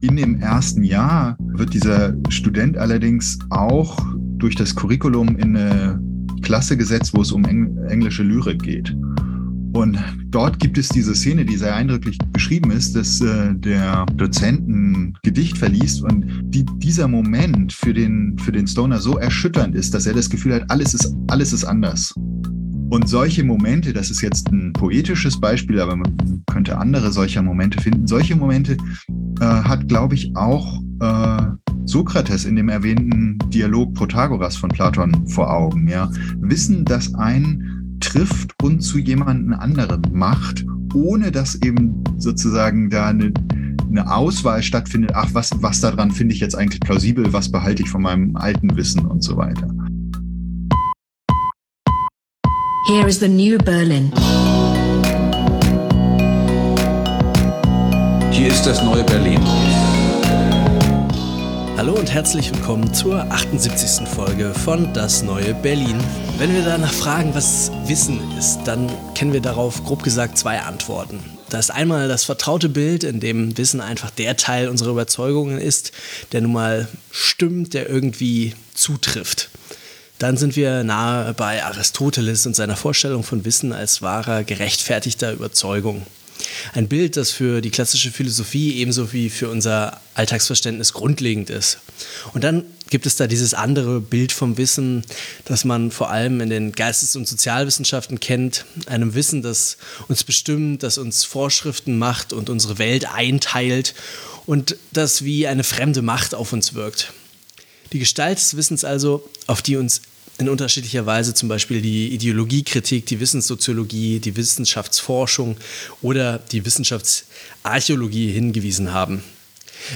In dem ersten Jahr wird dieser Student allerdings auch durch das Curriculum in eine Klasse gesetzt, wo es um englische Lyrik geht. Und dort gibt es diese Szene, die sehr eindrücklich beschrieben ist, dass äh, der Dozent ein Gedicht verliest und die, dieser Moment für den, für den Stoner so erschütternd ist, dass er das Gefühl hat, alles ist, alles ist anders. Und solche Momente, das ist jetzt ein poetisches Beispiel, aber man könnte andere solcher Momente finden. Solche Momente äh, hat, glaube ich, auch äh, Sokrates in dem erwähnten Dialog Protagoras von Platon vor Augen. Ja? Wissen, dass ein trifft und zu jemandem anderen macht, ohne dass eben sozusagen da eine, eine Auswahl stattfindet, ach, was, was daran finde ich jetzt eigentlich plausibel, was behalte ich von meinem alten Wissen und so weiter. Here is the new Berlin. Hier ist das neue Berlin. Hallo und herzlich willkommen zur 78. Folge von Das neue Berlin. Wenn wir danach fragen, was Wissen ist, dann kennen wir darauf grob gesagt zwei Antworten. Da ist einmal das vertraute Bild, in dem Wissen einfach der Teil unserer Überzeugungen ist, der nun mal stimmt, der irgendwie zutrifft. Dann sind wir nahe bei Aristoteles und seiner Vorstellung von Wissen als wahrer, gerechtfertigter Überzeugung. Ein Bild, das für die klassische Philosophie ebenso wie für unser Alltagsverständnis grundlegend ist. Und dann gibt es da dieses andere Bild vom Wissen, das man vor allem in den Geistes- und Sozialwissenschaften kennt, einem Wissen, das uns bestimmt, das uns Vorschriften macht und unsere Welt einteilt und das wie eine fremde Macht auf uns wirkt. Die Gestalt des Wissens also, auf die uns in unterschiedlicher Weise zum Beispiel die Ideologiekritik, die Wissenssoziologie, die Wissenschaftsforschung oder die Wissenschaftsarchäologie hingewiesen haben.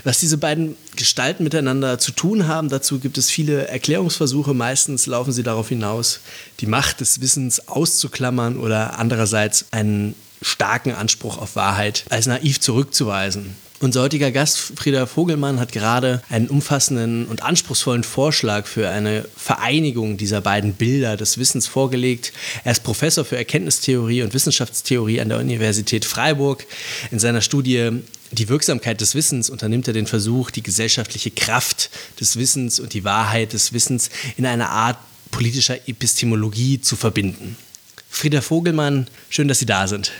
Was diese beiden Gestalten miteinander zu tun haben, dazu gibt es viele Erklärungsversuche. Meistens laufen sie darauf hinaus, die Macht des Wissens auszuklammern oder andererseits einen starken Anspruch auf Wahrheit als naiv zurückzuweisen. Unser heutiger Gast, Frieda Vogelmann, hat gerade einen umfassenden und anspruchsvollen Vorschlag für eine Vereinigung dieser beiden Bilder des Wissens vorgelegt. Er ist Professor für Erkenntnistheorie und Wissenschaftstheorie an der Universität Freiburg. In seiner Studie Die Wirksamkeit des Wissens unternimmt er den Versuch, die gesellschaftliche Kraft des Wissens und die Wahrheit des Wissens in einer Art politischer Epistemologie zu verbinden. Frieda Vogelmann, schön, dass Sie da sind.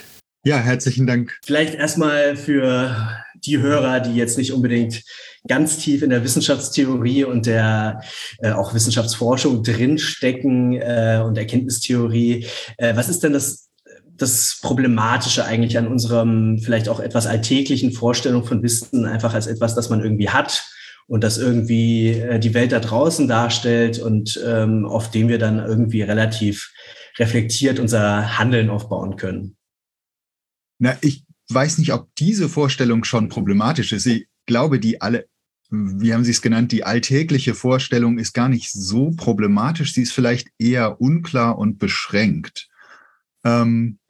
Ja, herzlichen Dank. Vielleicht erstmal für die Hörer, die jetzt nicht unbedingt ganz tief in der Wissenschaftstheorie und der äh, auch Wissenschaftsforschung drinstecken äh, und Erkenntnistheorie. Äh, was ist denn das, das Problematische eigentlich an unserem vielleicht auch etwas alltäglichen Vorstellung von Wissen einfach als etwas, das man irgendwie hat und das irgendwie äh, die Welt da draußen darstellt und ähm, auf dem wir dann irgendwie relativ reflektiert unser Handeln aufbauen können? Na, ich weiß nicht, ob diese Vorstellung schon problematisch ist. Ich glaube, die alle, wie haben Sie es genannt, die alltägliche Vorstellung ist gar nicht so problematisch. Sie ist vielleicht eher unklar und beschränkt. Ähm,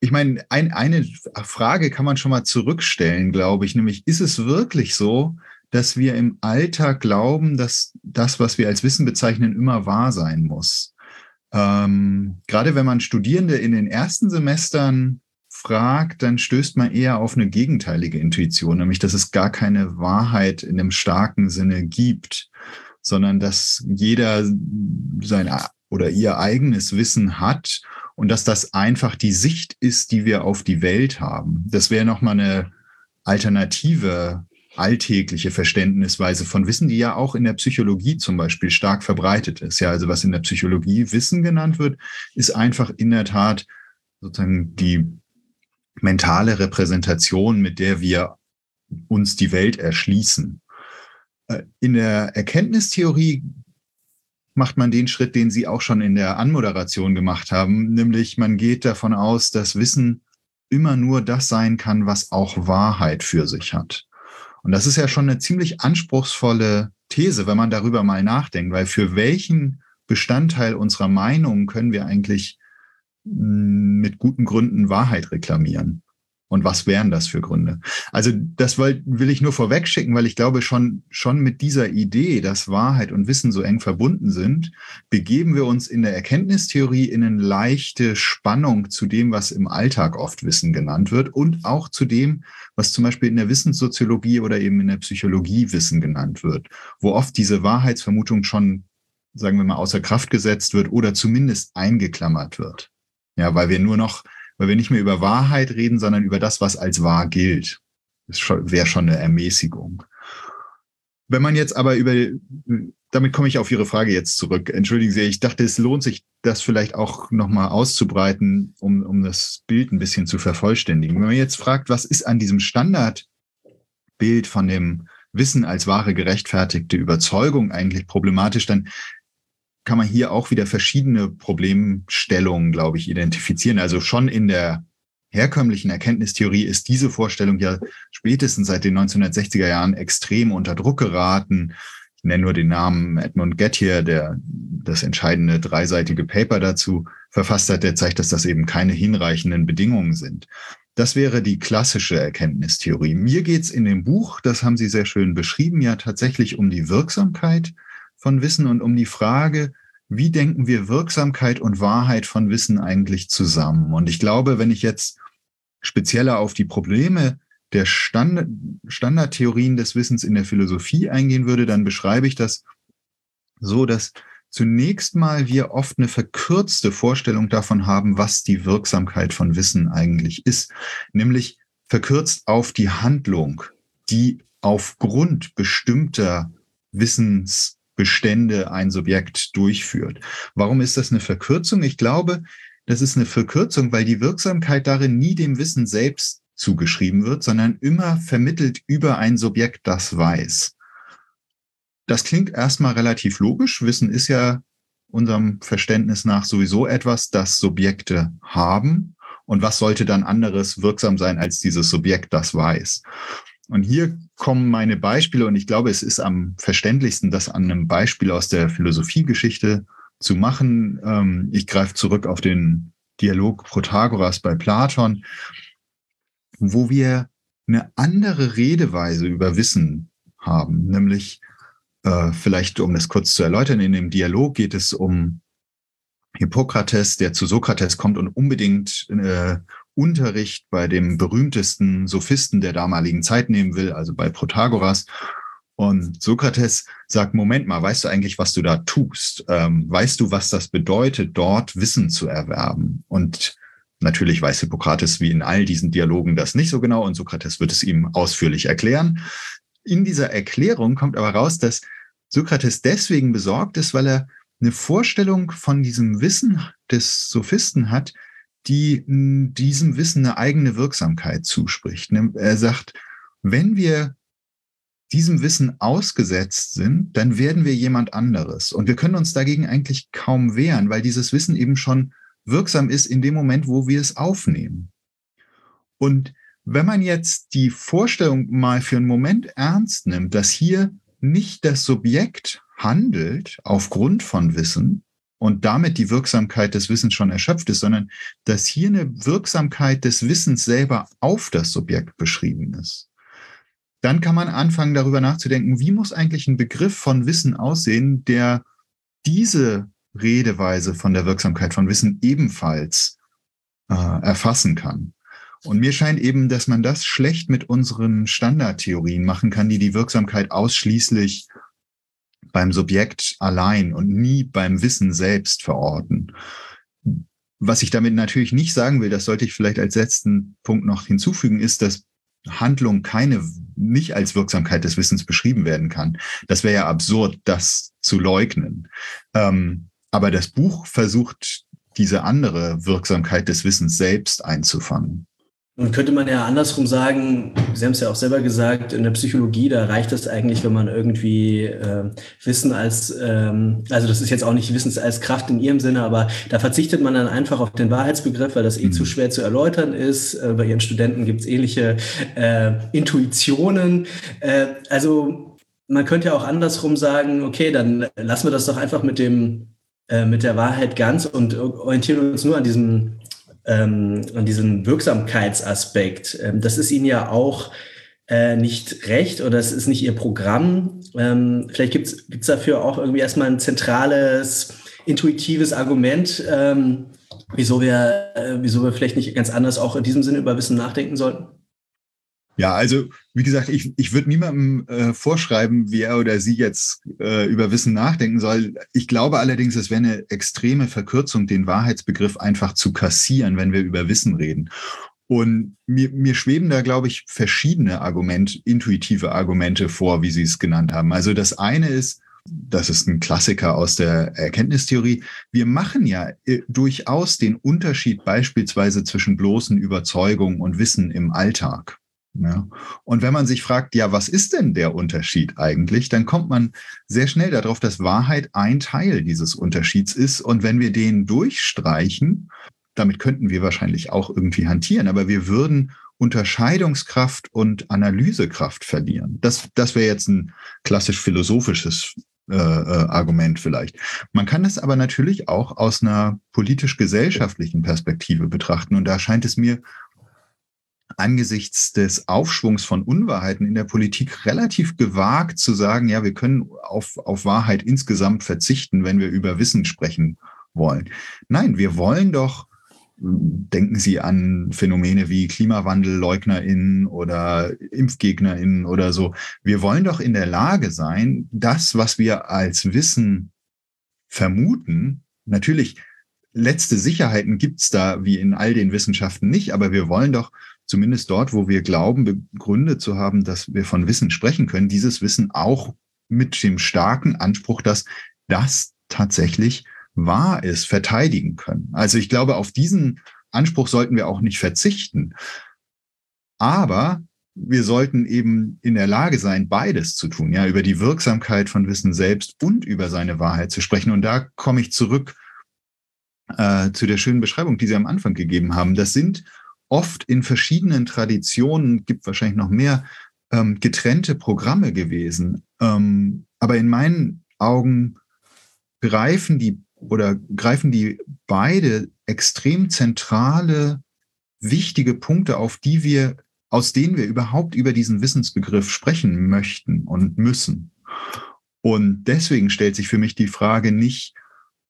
ich meine, ein, eine Frage kann man schon mal zurückstellen, glaube ich, nämlich ist es wirklich so, dass wir im Alltag glauben, dass das, was wir als Wissen bezeichnen, immer wahr sein muss? Ähm, gerade wenn man Studierende in den ersten Semestern fragt, dann stößt man eher auf eine gegenteilige Intuition, nämlich dass es gar keine Wahrheit in dem starken Sinne gibt, sondern dass jeder sein oder ihr eigenes Wissen hat und dass das einfach die Sicht ist, die wir auf die Welt haben. Das wäre nochmal eine alternative alltägliche Verständnisweise von Wissen, die ja auch in der Psychologie zum Beispiel stark verbreitet ist. Ja, also was in der Psychologie Wissen genannt wird, ist einfach in der Tat sozusagen die mentale Repräsentation, mit der wir uns die Welt erschließen. Äh, in der Erkenntnistheorie macht man den Schritt, den Sie auch schon in der Anmoderation gemacht haben, nämlich man geht davon aus, dass Wissen immer nur das sein kann, was auch Wahrheit für sich hat. Und das ist ja schon eine ziemlich anspruchsvolle These, wenn man darüber mal nachdenkt, weil für welchen Bestandteil unserer Meinung können wir eigentlich mit guten Gründen Wahrheit reklamieren. Und was wären das für Gründe? Also das will, will ich nur vorweg schicken, weil ich glaube, schon, schon mit dieser Idee, dass Wahrheit und Wissen so eng verbunden sind, begeben wir uns in der Erkenntnistheorie in eine leichte Spannung zu dem, was im Alltag oft Wissen genannt wird und auch zu dem, was zum Beispiel in der Wissenssoziologie oder eben in der Psychologie Wissen genannt wird, wo oft diese Wahrheitsvermutung schon, sagen wir mal, außer Kraft gesetzt wird oder zumindest eingeklammert wird. Ja, weil wir nur noch weil wir nicht mehr über Wahrheit reden, sondern über das, was als wahr gilt. Das wäre schon eine Ermäßigung. Wenn man jetzt aber über, damit komme ich auf Ihre Frage jetzt zurück. Entschuldigen Sie, ich dachte, es lohnt sich, das vielleicht auch nochmal auszubreiten, um, um das Bild ein bisschen zu vervollständigen. Wenn man jetzt fragt, was ist an diesem Standardbild von dem Wissen als wahre gerechtfertigte Überzeugung eigentlich problematisch, dann kann man hier auch wieder verschiedene Problemstellungen, glaube ich, identifizieren. Also schon in der herkömmlichen Erkenntnistheorie ist diese Vorstellung ja spätestens seit den 1960er Jahren extrem unter Druck geraten. Ich nenne nur den Namen Edmund Gettier, der das entscheidende dreiseitige Paper dazu verfasst hat, der zeigt, dass das eben keine hinreichenden Bedingungen sind. Das wäre die klassische Erkenntnistheorie. Mir geht's in dem Buch, das haben Sie sehr schön beschrieben, ja tatsächlich um die Wirksamkeit von Wissen und um die Frage, wie denken wir Wirksamkeit und Wahrheit von Wissen eigentlich zusammen? Und ich glaube, wenn ich jetzt spezieller auf die Probleme der Stand Standardtheorien des Wissens in der Philosophie eingehen würde, dann beschreibe ich das so, dass zunächst mal wir oft eine verkürzte Vorstellung davon haben, was die Wirksamkeit von Wissen eigentlich ist, nämlich verkürzt auf die Handlung, die aufgrund bestimmter Wissens Bestände ein Subjekt durchführt. Warum ist das eine Verkürzung? Ich glaube, das ist eine Verkürzung, weil die Wirksamkeit darin nie dem Wissen selbst zugeschrieben wird, sondern immer vermittelt über ein Subjekt, das weiß. Das klingt erstmal relativ logisch. Wissen ist ja unserem Verständnis nach sowieso etwas, das Subjekte haben. Und was sollte dann anderes wirksam sein als dieses Subjekt, das weiß? Und hier kommen meine Beispiele und ich glaube, es ist am verständlichsten, das an einem Beispiel aus der Philosophiegeschichte zu machen. Ähm, ich greife zurück auf den Dialog Protagoras bei Platon, wo wir eine andere Redeweise über Wissen haben, nämlich äh, vielleicht, um das kurz zu erläutern, in dem Dialog geht es um Hippokrates, der zu Sokrates kommt und unbedingt äh, Unterricht bei dem berühmtesten Sophisten der damaligen Zeit nehmen will, also bei Protagoras. Und Sokrates sagt, Moment mal, weißt du eigentlich, was du da tust? Ähm, weißt du, was das bedeutet, dort Wissen zu erwerben? Und natürlich weiß Hippokrates wie in all diesen Dialogen das nicht so genau und Sokrates wird es ihm ausführlich erklären. In dieser Erklärung kommt aber raus, dass Sokrates deswegen besorgt ist, weil er eine Vorstellung von diesem Wissen des Sophisten hat, die diesem Wissen eine eigene Wirksamkeit zuspricht. Ne, er sagt, wenn wir diesem Wissen ausgesetzt sind, dann werden wir jemand anderes. Und wir können uns dagegen eigentlich kaum wehren, weil dieses Wissen eben schon wirksam ist in dem Moment, wo wir es aufnehmen. Und wenn man jetzt die Vorstellung mal für einen Moment ernst nimmt, dass hier nicht das Subjekt handelt aufgrund von Wissen, und damit die Wirksamkeit des Wissens schon erschöpft ist, sondern dass hier eine Wirksamkeit des Wissens selber auf das Subjekt beschrieben ist. Dann kann man anfangen, darüber nachzudenken, wie muss eigentlich ein Begriff von Wissen aussehen, der diese Redeweise von der Wirksamkeit von Wissen ebenfalls äh, erfassen kann. Und mir scheint eben, dass man das schlecht mit unseren Standardtheorien machen kann, die die Wirksamkeit ausschließlich beim Subjekt allein und nie beim Wissen selbst verorten. Was ich damit natürlich nicht sagen will, das sollte ich vielleicht als letzten Punkt noch hinzufügen, ist, dass Handlung keine, nicht als Wirksamkeit des Wissens beschrieben werden kann. Das wäre ja absurd, das zu leugnen. Ähm, aber das Buch versucht, diese andere Wirksamkeit des Wissens selbst einzufangen. Und könnte man ja andersrum sagen, Sie haben es ja auch selber gesagt, in der Psychologie, da reicht es eigentlich, wenn man irgendwie äh, Wissen als, ähm, also das ist jetzt auch nicht Wissens als Kraft in Ihrem Sinne, aber da verzichtet man dann einfach auf den Wahrheitsbegriff, weil das eh mhm. zu schwer zu erläutern ist. Äh, bei Ihren Studenten gibt es ähnliche äh, Intuitionen. Äh, also man könnte ja auch andersrum sagen, okay, dann lassen wir das doch einfach mit dem, äh, mit der Wahrheit ganz und orientieren uns nur an diesem ähm, an diesem Wirksamkeitsaspekt, ähm, das ist Ihnen ja auch äh, nicht recht oder es ist nicht Ihr Programm. Ähm, vielleicht gibt es dafür auch irgendwie erstmal ein zentrales, intuitives Argument, ähm, wieso, wir, äh, wieso wir vielleicht nicht ganz anders auch in diesem Sinne über Wissen nachdenken sollten. Ja, also wie gesagt, ich, ich würde niemandem äh, vorschreiben, wie er oder sie jetzt äh, über Wissen nachdenken soll. Ich glaube allerdings, es wäre eine extreme Verkürzung, den Wahrheitsbegriff einfach zu kassieren, wenn wir über Wissen reden. Und mir, mir schweben da, glaube ich, verschiedene Argumente, intuitive Argumente vor, wie Sie es genannt haben. Also das eine ist, das ist ein Klassiker aus der Erkenntnistheorie. Wir machen ja äh, durchaus den Unterschied beispielsweise zwischen bloßen Überzeugungen und Wissen im Alltag. Ja. Und wenn man sich fragt, ja, was ist denn der Unterschied eigentlich, dann kommt man sehr schnell darauf, dass Wahrheit ein Teil dieses Unterschieds ist. Und wenn wir den durchstreichen, damit könnten wir wahrscheinlich auch irgendwie hantieren, aber wir würden Unterscheidungskraft und Analysekraft verlieren. Das, das wäre jetzt ein klassisch philosophisches äh, äh, Argument vielleicht. Man kann das aber natürlich auch aus einer politisch-gesellschaftlichen Perspektive betrachten. Und da scheint es mir angesichts des Aufschwungs von Unwahrheiten in der Politik relativ gewagt zu sagen, ja, wir können auf, auf Wahrheit insgesamt verzichten, wenn wir über Wissen sprechen wollen. Nein, wir wollen doch, denken Sie an Phänomene wie KlimawandellleugnerInnen oder ImpfgegnerInnen oder so. Wir wollen doch in der Lage sein, das, was wir als Wissen vermuten, natürlich letzte Sicherheiten gibt's da wie in all den Wissenschaften nicht, aber wir wollen doch zumindest dort, wo wir glauben, begründet zu haben, dass wir von Wissen sprechen können, dieses Wissen auch mit dem starken Anspruch, dass das tatsächlich wahr ist, verteidigen können. Also ich glaube, auf diesen Anspruch sollten wir auch nicht verzichten. Aber wir sollten eben in der Lage sein, beides zu tun, ja, über die Wirksamkeit von Wissen selbst und über seine Wahrheit zu sprechen. Und da komme ich zurück äh, zu der schönen Beschreibung, die Sie am Anfang gegeben haben. Das sind oft in verschiedenen Traditionen, gibt wahrscheinlich noch mehr, ähm, getrennte Programme gewesen. Ähm, aber in meinen Augen greifen die oder greifen die beide extrem zentrale, wichtige Punkte auf, die wir, aus denen wir überhaupt über diesen Wissensbegriff sprechen möchten und müssen. Und deswegen stellt sich für mich die Frage nicht,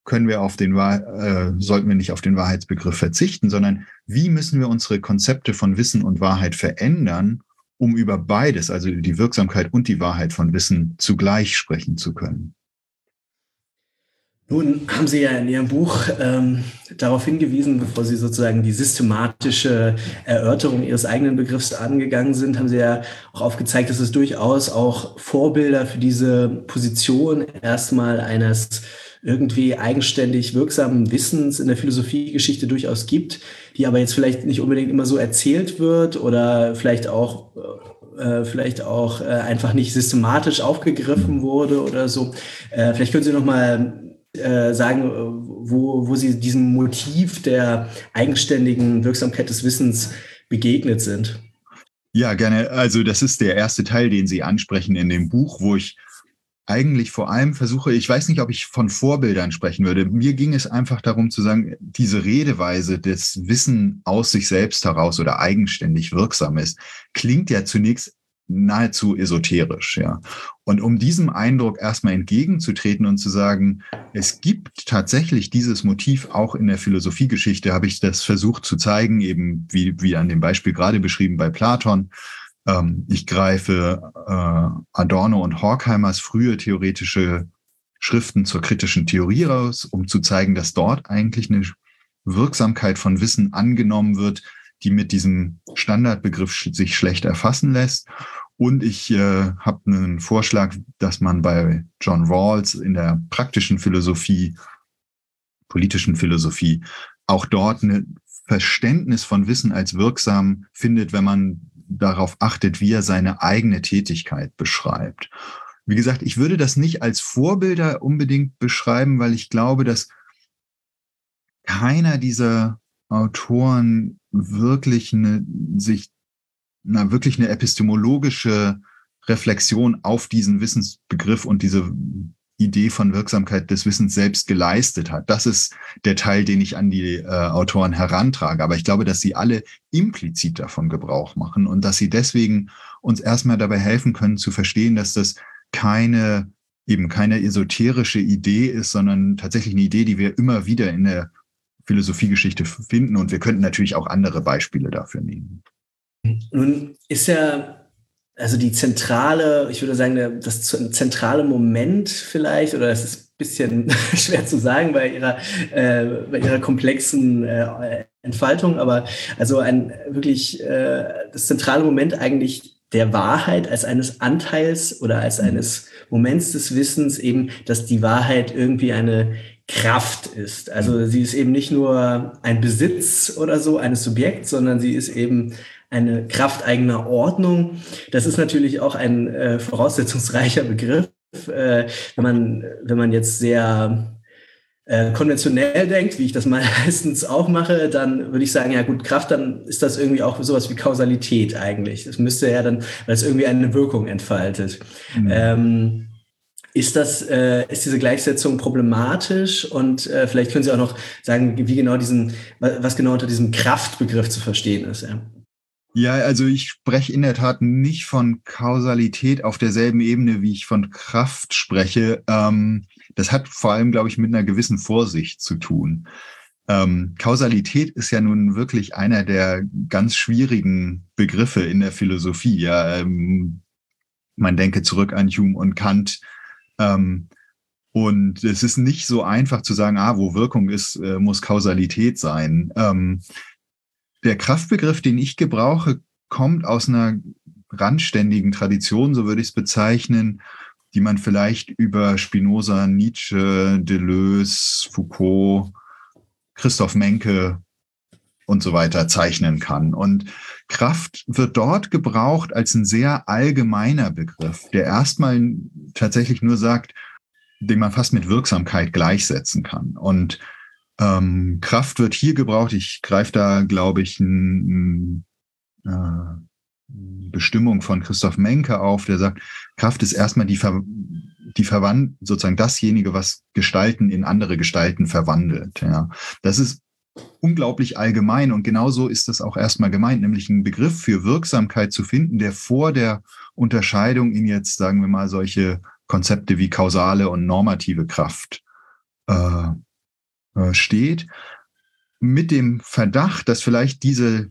können wir auf den, äh, sollten wir nicht auf den Wahrheitsbegriff verzichten, sondern wie müssen wir unsere Konzepte von Wissen und Wahrheit verändern, um über beides, also die Wirksamkeit und die Wahrheit von Wissen zugleich sprechen zu können. Nun haben Sie ja in Ihrem Buch ähm, darauf hingewiesen, bevor Sie sozusagen die systematische Erörterung Ihres eigenen Begriffs angegangen sind, haben Sie ja auch aufgezeigt, dass es durchaus auch Vorbilder für diese Position erstmal eines irgendwie eigenständig wirksamen Wissens in der Philosophiegeschichte durchaus gibt, die aber jetzt vielleicht nicht unbedingt immer so erzählt wird oder vielleicht auch äh, vielleicht auch äh, einfach nicht systematisch aufgegriffen wurde oder so. Äh, vielleicht können Sie noch mal äh, sagen, wo, wo Sie diesem Motiv der eigenständigen Wirksamkeit des Wissens begegnet sind. Ja, gerne. Also das ist der erste Teil, den Sie ansprechen in dem Buch, wo ich eigentlich vor allem versuche, ich weiß nicht, ob ich von Vorbildern sprechen würde. Mir ging es einfach darum zu sagen, diese Redeweise des Wissen aus sich selbst heraus oder eigenständig wirksam ist, klingt ja zunächst nahezu esoterisch, ja. Und um diesem Eindruck erstmal entgegenzutreten und zu sagen, es gibt tatsächlich dieses Motiv auch in der Philosophiegeschichte, habe ich das versucht zu zeigen, eben wie, wie an dem Beispiel gerade beschrieben bei Platon, ähm, ich greife äh, Adorno und Horkheimers frühe theoretische Schriften zur kritischen Theorie raus, um zu zeigen, dass dort eigentlich eine Wirksamkeit von Wissen angenommen wird, die mit diesem Standardbegriff sich schlecht erfassen lässt. Und ich äh, habe einen Vorschlag, dass man bei John Rawls in der praktischen Philosophie, politischen Philosophie, auch dort ein Verständnis von Wissen als wirksam findet, wenn man darauf achtet, wie er seine eigene Tätigkeit beschreibt. Wie gesagt, ich würde das nicht als Vorbilder unbedingt beschreiben, weil ich glaube, dass keiner dieser Autoren wirklich eine, sich, na, wirklich eine epistemologische Reflexion auf diesen Wissensbegriff und diese Idee von Wirksamkeit des Wissens selbst geleistet hat. Das ist der Teil, den ich an die äh, Autoren herantrage. Aber ich glaube, dass sie alle implizit davon Gebrauch machen und dass sie deswegen uns erstmal dabei helfen können zu verstehen, dass das keine eben keine esoterische Idee ist, sondern tatsächlich eine Idee, die wir immer wieder in der Philosophiegeschichte finden. Und wir könnten natürlich auch andere Beispiele dafür nehmen. Nun ist ja also die zentrale, ich würde sagen, das zentrale Moment vielleicht, oder es ist ein bisschen schwer zu sagen bei ihrer, äh, bei ihrer komplexen äh, Entfaltung, aber also ein wirklich äh, das zentrale Moment eigentlich der Wahrheit als eines Anteils oder als mhm. eines Moments des Wissens eben, dass die Wahrheit irgendwie eine Kraft ist. Also sie ist eben nicht nur ein Besitz oder so eines Subjekts, sondern sie ist eben eine Kraft eigener Ordnung. Das ist natürlich auch ein äh, voraussetzungsreicher Begriff. Äh, wenn, man, wenn man jetzt sehr äh, konventionell denkt, wie ich das meistens auch mache, dann würde ich sagen, ja gut, Kraft, dann ist das irgendwie auch sowas wie Kausalität eigentlich. Das müsste ja dann, weil es irgendwie eine Wirkung entfaltet. Mhm. Ähm, ist das, äh, ist diese Gleichsetzung problematisch? Und äh, vielleicht können Sie auch noch sagen, wie genau diesen, was genau unter diesem Kraftbegriff zu verstehen ist. Ja. Ja, also ich spreche in der Tat nicht von Kausalität auf derselben Ebene, wie ich von Kraft spreche. Ähm, das hat vor allem, glaube ich, mit einer gewissen Vorsicht zu tun. Ähm, Kausalität ist ja nun wirklich einer der ganz schwierigen Begriffe in der Philosophie. Ja, ähm, man denke zurück an Hume und Kant. Ähm, und es ist nicht so einfach zu sagen, ah, wo Wirkung ist, äh, muss Kausalität sein. Der Kraftbegriff, den ich gebrauche, kommt aus einer randständigen Tradition, so würde ich es bezeichnen, die man vielleicht über Spinoza, Nietzsche, Deleuze, Foucault, Christoph Menke und so weiter zeichnen kann. Und Kraft wird dort gebraucht als ein sehr allgemeiner Begriff, der erstmal tatsächlich nur sagt, den man fast mit Wirksamkeit gleichsetzen kann. Und ähm, Kraft wird hier gebraucht. Ich greife da, glaube ich, eine äh, Bestimmung von Christoph Menke auf, der sagt, Kraft ist erstmal die, Ver die Verwand sozusagen dasjenige, was Gestalten in andere Gestalten verwandelt. Ja. Das ist unglaublich allgemein und genauso ist das auch erstmal gemeint, nämlich einen Begriff für Wirksamkeit zu finden, der vor der Unterscheidung in jetzt, sagen wir mal, solche Konzepte wie kausale und normative Kraft äh, äh, steht, mit dem Verdacht, dass vielleicht diese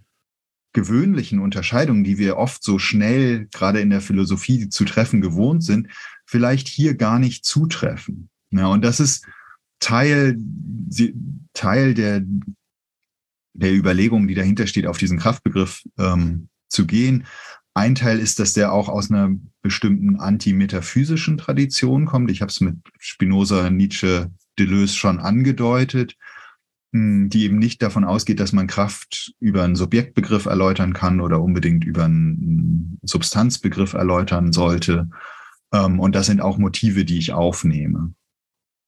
gewöhnlichen Unterscheidungen, die wir oft so schnell gerade in der Philosophie zu treffen gewohnt sind, vielleicht hier gar nicht zutreffen. Ja, und das ist Teil, Teil der, der Überlegung, die dahinter steht, auf diesen Kraftbegriff ähm, zu gehen. Ein Teil ist, dass der auch aus einer bestimmten antimetaphysischen Tradition kommt. Ich habe es mit Spinoza, Nietzsche, Deleuze schon angedeutet, hm, die eben nicht davon ausgeht, dass man Kraft über einen Subjektbegriff erläutern kann oder unbedingt über einen Substanzbegriff erläutern sollte. Ähm, und das sind auch Motive, die ich aufnehme.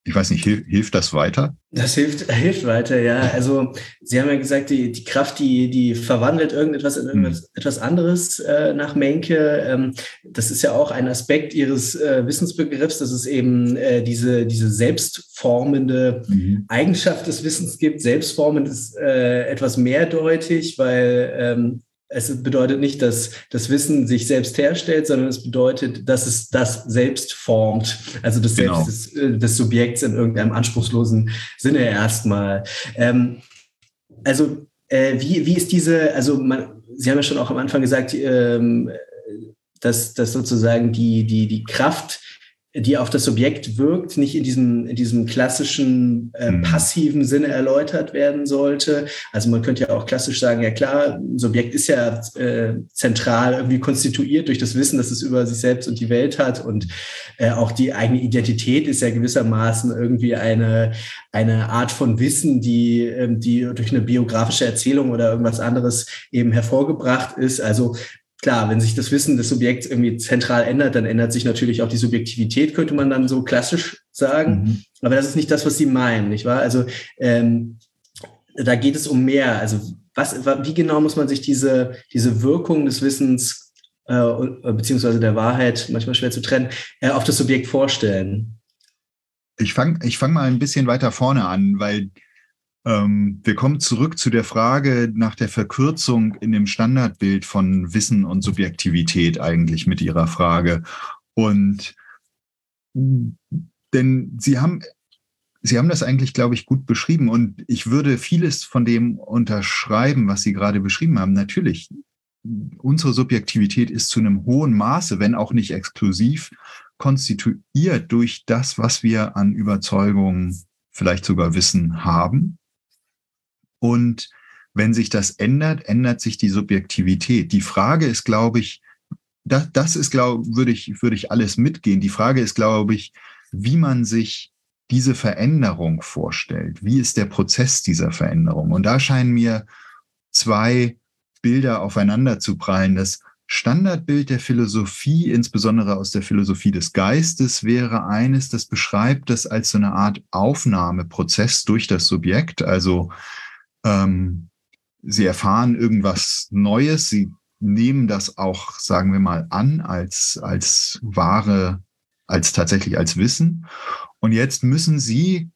Ich weiß nicht, hilf, hilft das weiter? Das hilft, hilft weiter, ja. Also Sie haben ja gesagt, die, die Kraft, die, die verwandelt irgendetwas in hm. etwas anderes äh, nach Menke. Ähm, das ist ja auch ein Aspekt Ihres äh, Wissensbegriffs, dass es eben äh, diese, diese selbstformende mhm. Eigenschaft des Wissens gibt. Selbstformend ist äh, etwas mehrdeutig, weil ähm, es bedeutet nicht, dass das Wissen sich selbst herstellt, sondern es bedeutet, dass es das selbst formt, also das genau. Selbst des, äh, des, Subjekts in irgendeinem anspruchslosen Sinne erstmal. Ähm, also äh, wie, wie ist diese, also man, Sie haben ja schon auch am Anfang gesagt, ähm, dass, dass sozusagen die, die, die Kraft die auf das Subjekt wirkt, nicht in diesem, in diesem klassischen äh, mhm. passiven Sinne erläutert werden sollte. Also man könnte ja auch klassisch sagen, ja klar, ein Subjekt ist ja äh, zentral irgendwie konstituiert durch das Wissen, das es über sich selbst und die Welt hat. Und äh, auch die eigene Identität ist ja gewissermaßen irgendwie eine, eine Art von Wissen, die, ähm, die durch eine biografische Erzählung oder irgendwas anderes eben hervorgebracht ist. Also klar, wenn sich das Wissen des Subjekts irgendwie zentral ändert, dann ändert sich natürlich auch die Subjektivität, könnte man dann so klassisch sagen. Mhm. Aber das ist nicht das, was Sie meinen, nicht wahr? Also ähm, da geht es um mehr. Also was, wie genau muss man sich diese, diese Wirkung des Wissens äh, beziehungsweise der Wahrheit, manchmal schwer zu trennen, äh, auf das Subjekt vorstellen? Ich fange ich fang mal ein bisschen weiter vorne an, weil ähm, wir kommen zurück zu der Frage nach der Verkürzung in dem Standardbild von Wissen und Subjektivität eigentlich mit Ihrer Frage. Und denn Sie haben, Sie haben das eigentlich, glaube ich, gut beschrieben. Und ich würde vieles von dem unterschreiben, was Sie gerade beschrieben haben. Natürlich, unsere Subjektivität ist zu einem hohen Maße, wenn auch nicht exklusiv, konstituiert durch das, was wir an Überzeugungen, vielleicht sogar Wissen haben. Und wenn sich das ändert, ändert sich die Subjektivität. Die Frage ist, glaube ich, das, das ist, glaube würde ich, würde ich alles mitgehen. Die Frage ist, glaube ich, wie man sich diese Veränderung vorstellt. Wie ist der Prozess dieser Veränderung? Und da scheinen mir zwei Bilder aufeinander zu prallen. Das Standardbild der Philosophie, insbesondere aus der Philosophie des Geistes, wäre eines, das beschreibt das als so eine Art Aufnahmeprozess durch das Subjekt. Also ähm, sie erfahren irgendwas Neues, sie nehmen das auch, sagen wir mal, an als, als wahre, als tatsächlich als Wissen. Und jetzt müssen sie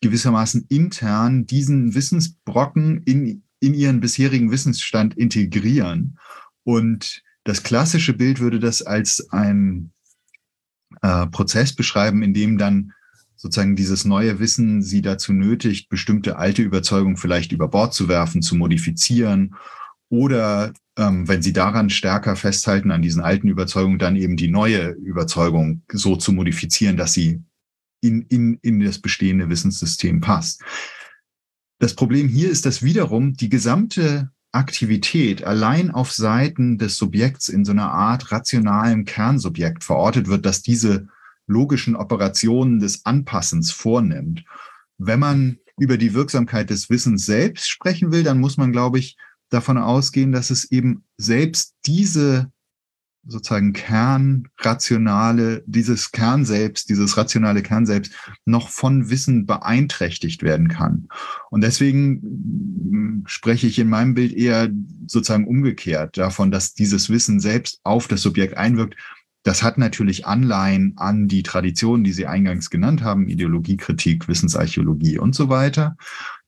gewissermaßen intern diesen Wissensbrocken in, in ihren bisherigen Wissensstand integrieren. Und das klassische Bild würde das als ein äh, Prozess beschreiben, in dem dann sozusagen dieses neue Wissen sie dazu nötigt, bestimmte alte Überzeugungen vielleicht über Bord zu werfen, zu modifizieren oder ähm, wenn sie daran stärker festhalten, an diesen alten Überzeugungen, dann eben die neue Überzeugung so zu modifizieren, dass sie in, in, in das bestehende Wissenssystem passt. Das Problem hier ist, dass wiederum die gesamte Aktivität allein auf Seiten des Subjekts in so einer Art rationalem Kernsubjekt verortet wird, dass diese logischen Operationen des Anpassens vornimmt. Wenn man über die Wirksamkeit des Wissens selbst sprechen will, dann muss man, glaube ich, davon ausgehen, dass es eben selbst diese sozusagen Kernrationale, dieses Kern selbst, dieses rationale Kern selbst noch von Wissen beeinträchtigt werden kann. Und deswegen hm, spreche ich in meinem Bild eher sozusagen umgekehrt davon, dass dieses Wissen selbst auf das Subjekt einwirkt, das hat natürlich Anleihen an die Traditionen, die Sie eingangs genannt haben, Ideologiekritik, Wissensarchäologie und so weiter.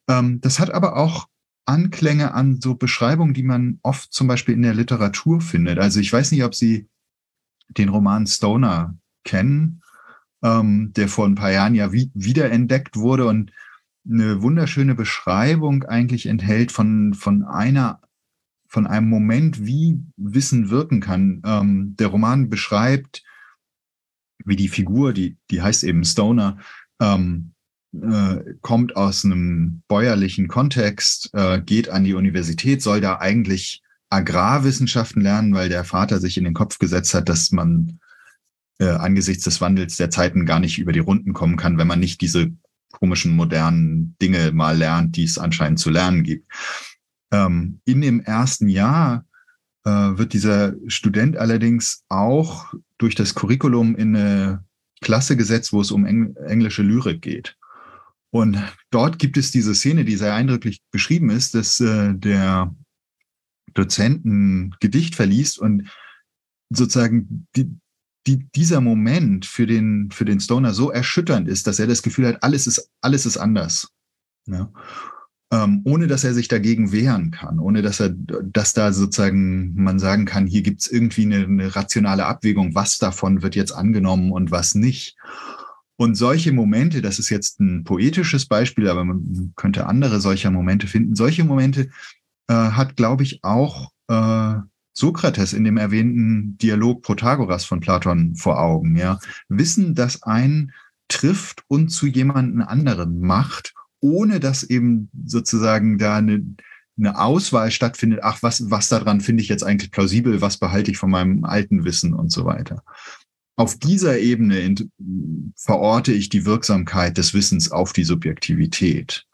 Ähm, das hat aber auch Anklänge an so Beschreibungen, die man oft zum Beispiel in der Literatur findet. Also ich weiß nicht, ob Sie den Roman Stoner kennen, ähm, der vor ein paar Jahren ja wiederentdeckt wurde und eine wunderschöne Beschreibung eigentlich enthält von, von einer von einem Moment, wie Wissen wirken kann. Ähm, der Roman beschreibt, wie die Figur, die, die heißt eben Stoner, ähm, äh, kommt aus einem bäuerlichen Kontext, äh, geht an die Universität, soll da eigentlich Agrarwissenschaften lernen, weil der Vater sich in den Kopf gesetzt hat, dass man äh, angesichts des Wandels der Zeiten gar nicht über die Runden kommen kann, wenn man nicht diese komischen modernen Dinge mal lernt, die es anscheinend zu lernen gibt. Ähm, in dem ersten Jahr äh, wird dieser Student allerdings auch durch das Curriculum in eine Klasse gesetzt, wo es um Eng englische Lyrik geht. Und dort gibt es diese Szene, die sehr eindrücklich beschrieben ist, dass äh, der Dozent ein Gedicht verliest und sozusagen die, die, dieser Moment für den, für den Stoner so erschütternd ist, dass er das Gefühl hat, alles ist, alles ist anders. Ja ähm, ohne dass er sich dagegen wehren kann, ohne dass er, dass da sozusagen man sagen kann, hier gibt es irgendwie eine, eine rationale Abwägung, was davon wird jetzt angenommen und was nicht. Und solche Momente, das ist jetzt ein poetisches Beispiel, aber man könnte andere solcher Momente finden. Solche Momente äh, hat, glaube ich, auch äh, Sokrates in dem erwähnten Dialog Protagoras von Platon vor Augen. Ja, Wissen, dass ein trifft und zu jemanden anderen macht ohne dass eben sozusagen da eine, eine Auswahl stattfindet, ach, was, was daran finde ich jetzt eigentlich plausibel, was behalte ich von meinem alten Wissen und so weiter. Auf dieser Ebene verorte ich die Wirksamkeit des Wissens auf die Subjektivität.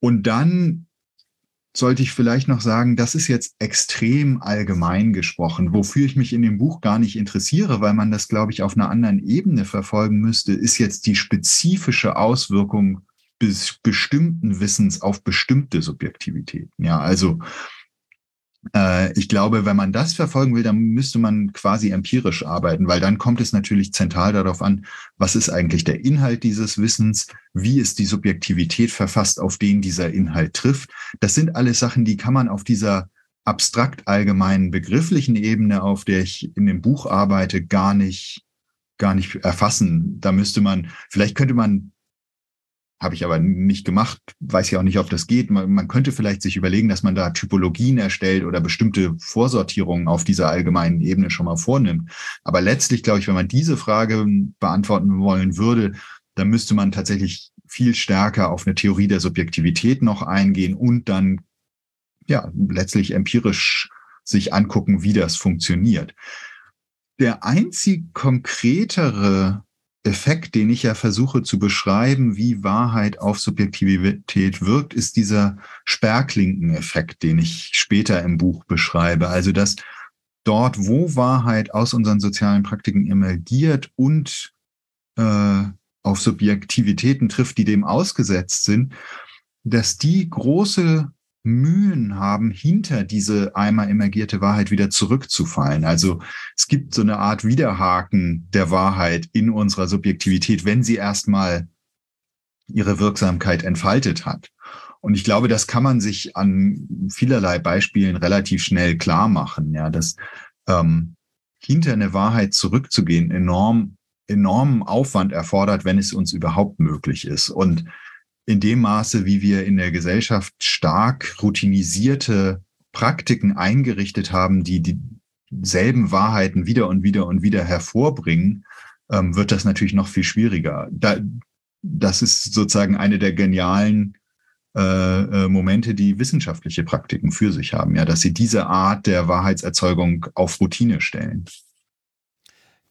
Und dann sollte ich vielleicht noch sagen, das ist jetzt extrem allgemein gesprochen. Wofür ich mich in dem Buch gar nicht interessiere, weil man das, glaube ich, auf einer anderen Ebene verfolgen müsste, ist jetzt die spezifische Auswirkung bestimmten Wissens auf bestimmte Subjektivitäten. Ja, also ich glaube, wenn man das verfolgen will, dann müsste man quasi empirisch arbeiten, weil dann kommt es natürlich zentral darauf an, was ist eigentlich der Inhalt dieses Wissens, wie ist die Subjektivität verfasst, auf den dieser Inhalt trifft. Das sind alles Sachen, die kann man auf dieser abstrakt allgemeinen begrifflichen Ebene, auf der ich in dem Buch arbeite, gar nicht, gar nicht erfassen. Da müsste man, vielleicht könnte man habe ich aber nicht gemacht, weiß ja auch nicht, ob das geht. Man, man, könnte vielleicht sich überlegen, dass man da Typologien erstellt oder bestimmte Vorsortierungen auf dieser allgemeinen Ebene schon mal vornimmt. Aber letztlich, glaube ich, wenn man diese Frage beantworten wollen würde, dann müsste man tatsächlich viel stärker auf eine Theorie der Subjektivität noch eingehen und dann ja letztlich empirisch sich angucken, wie das funktioniert. Der einzig konkretere Effekt, den ich ja versuche zu beschreiben, wie Wahrheit auf Subjektivität wirkt, ist dieser Sperrklinken-Effekt, den ich später im Buch beschreibe. Also, dass dort, wo Wahrheit aus unseren sozialen Praktiken emergiert und äh, auf Subjektivitäten trifft, die dem ausgesetzt sind, dass die große Mühen haben, hinter diese einmal emergierte Wahrheit wieder zurückzufallen. Also es gibt so eine Art Widerhaken der Wahrheit in unserer Subjektivität, wenn sie erstmal ihre Wirksamkeit entfaltet hat. Und ich glaube, das kann man sich an vielerlei Beispielen relativ schnell klar machen, ja, dass ähm, hinter eine Wahrheit zurückzugehen enorm, enormen Aufwand erfordert, wenn es uns überhaupt möglich ist. Und in dem Maße, wie wir in der Gesellschaft stark routinisierte Praktiken eingerichtet haben, die dieselben Wahrheiten wieder und wieder und wieder hervorbringen, ähm, wird das natürlich noch viel schwieriger. Da, das ist sozusagen eine der genialen äh, äh, Momente, die wissenschaftliche Praktiken für sich haben, ja, dass sie diese Art der Wahrheitserzeugung auf Routine stellen.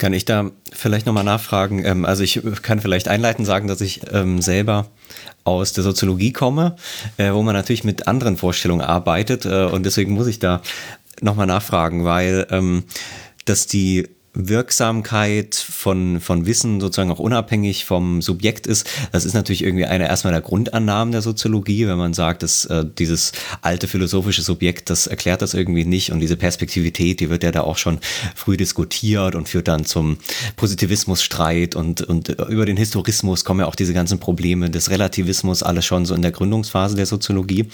Kann ich da vielleicht nochmal nachfragen? Ähm, also ich kann vielleicht einleitend sagen, dass ich ähm, selber aus der Soziologie komme, äh, wo man natürlich mit anderen Vorstellungen arbeitet äh, und deswegen muss ich da nochmal nachfragen, weil ähm, dass die Wirksamkeit von, von Wissen sozusagen auch unabhängig vom Subjekt ist, das ist natürlich irgendwie eine erstmal der Grundannahmen der Soziologie, wenn man sagt, dass äh, dieses alte philosophische Subjekt, das erklärt das irgendwie nicht und diese Perspektivität, die wird ja da auch schon früh diskutiert und führt dann zum Positivismusstreit und, und über den Historismus kommen ja auch diese ganzen Probleme des Relativismus, alles schon so in der Gründungsphase der Soziologie.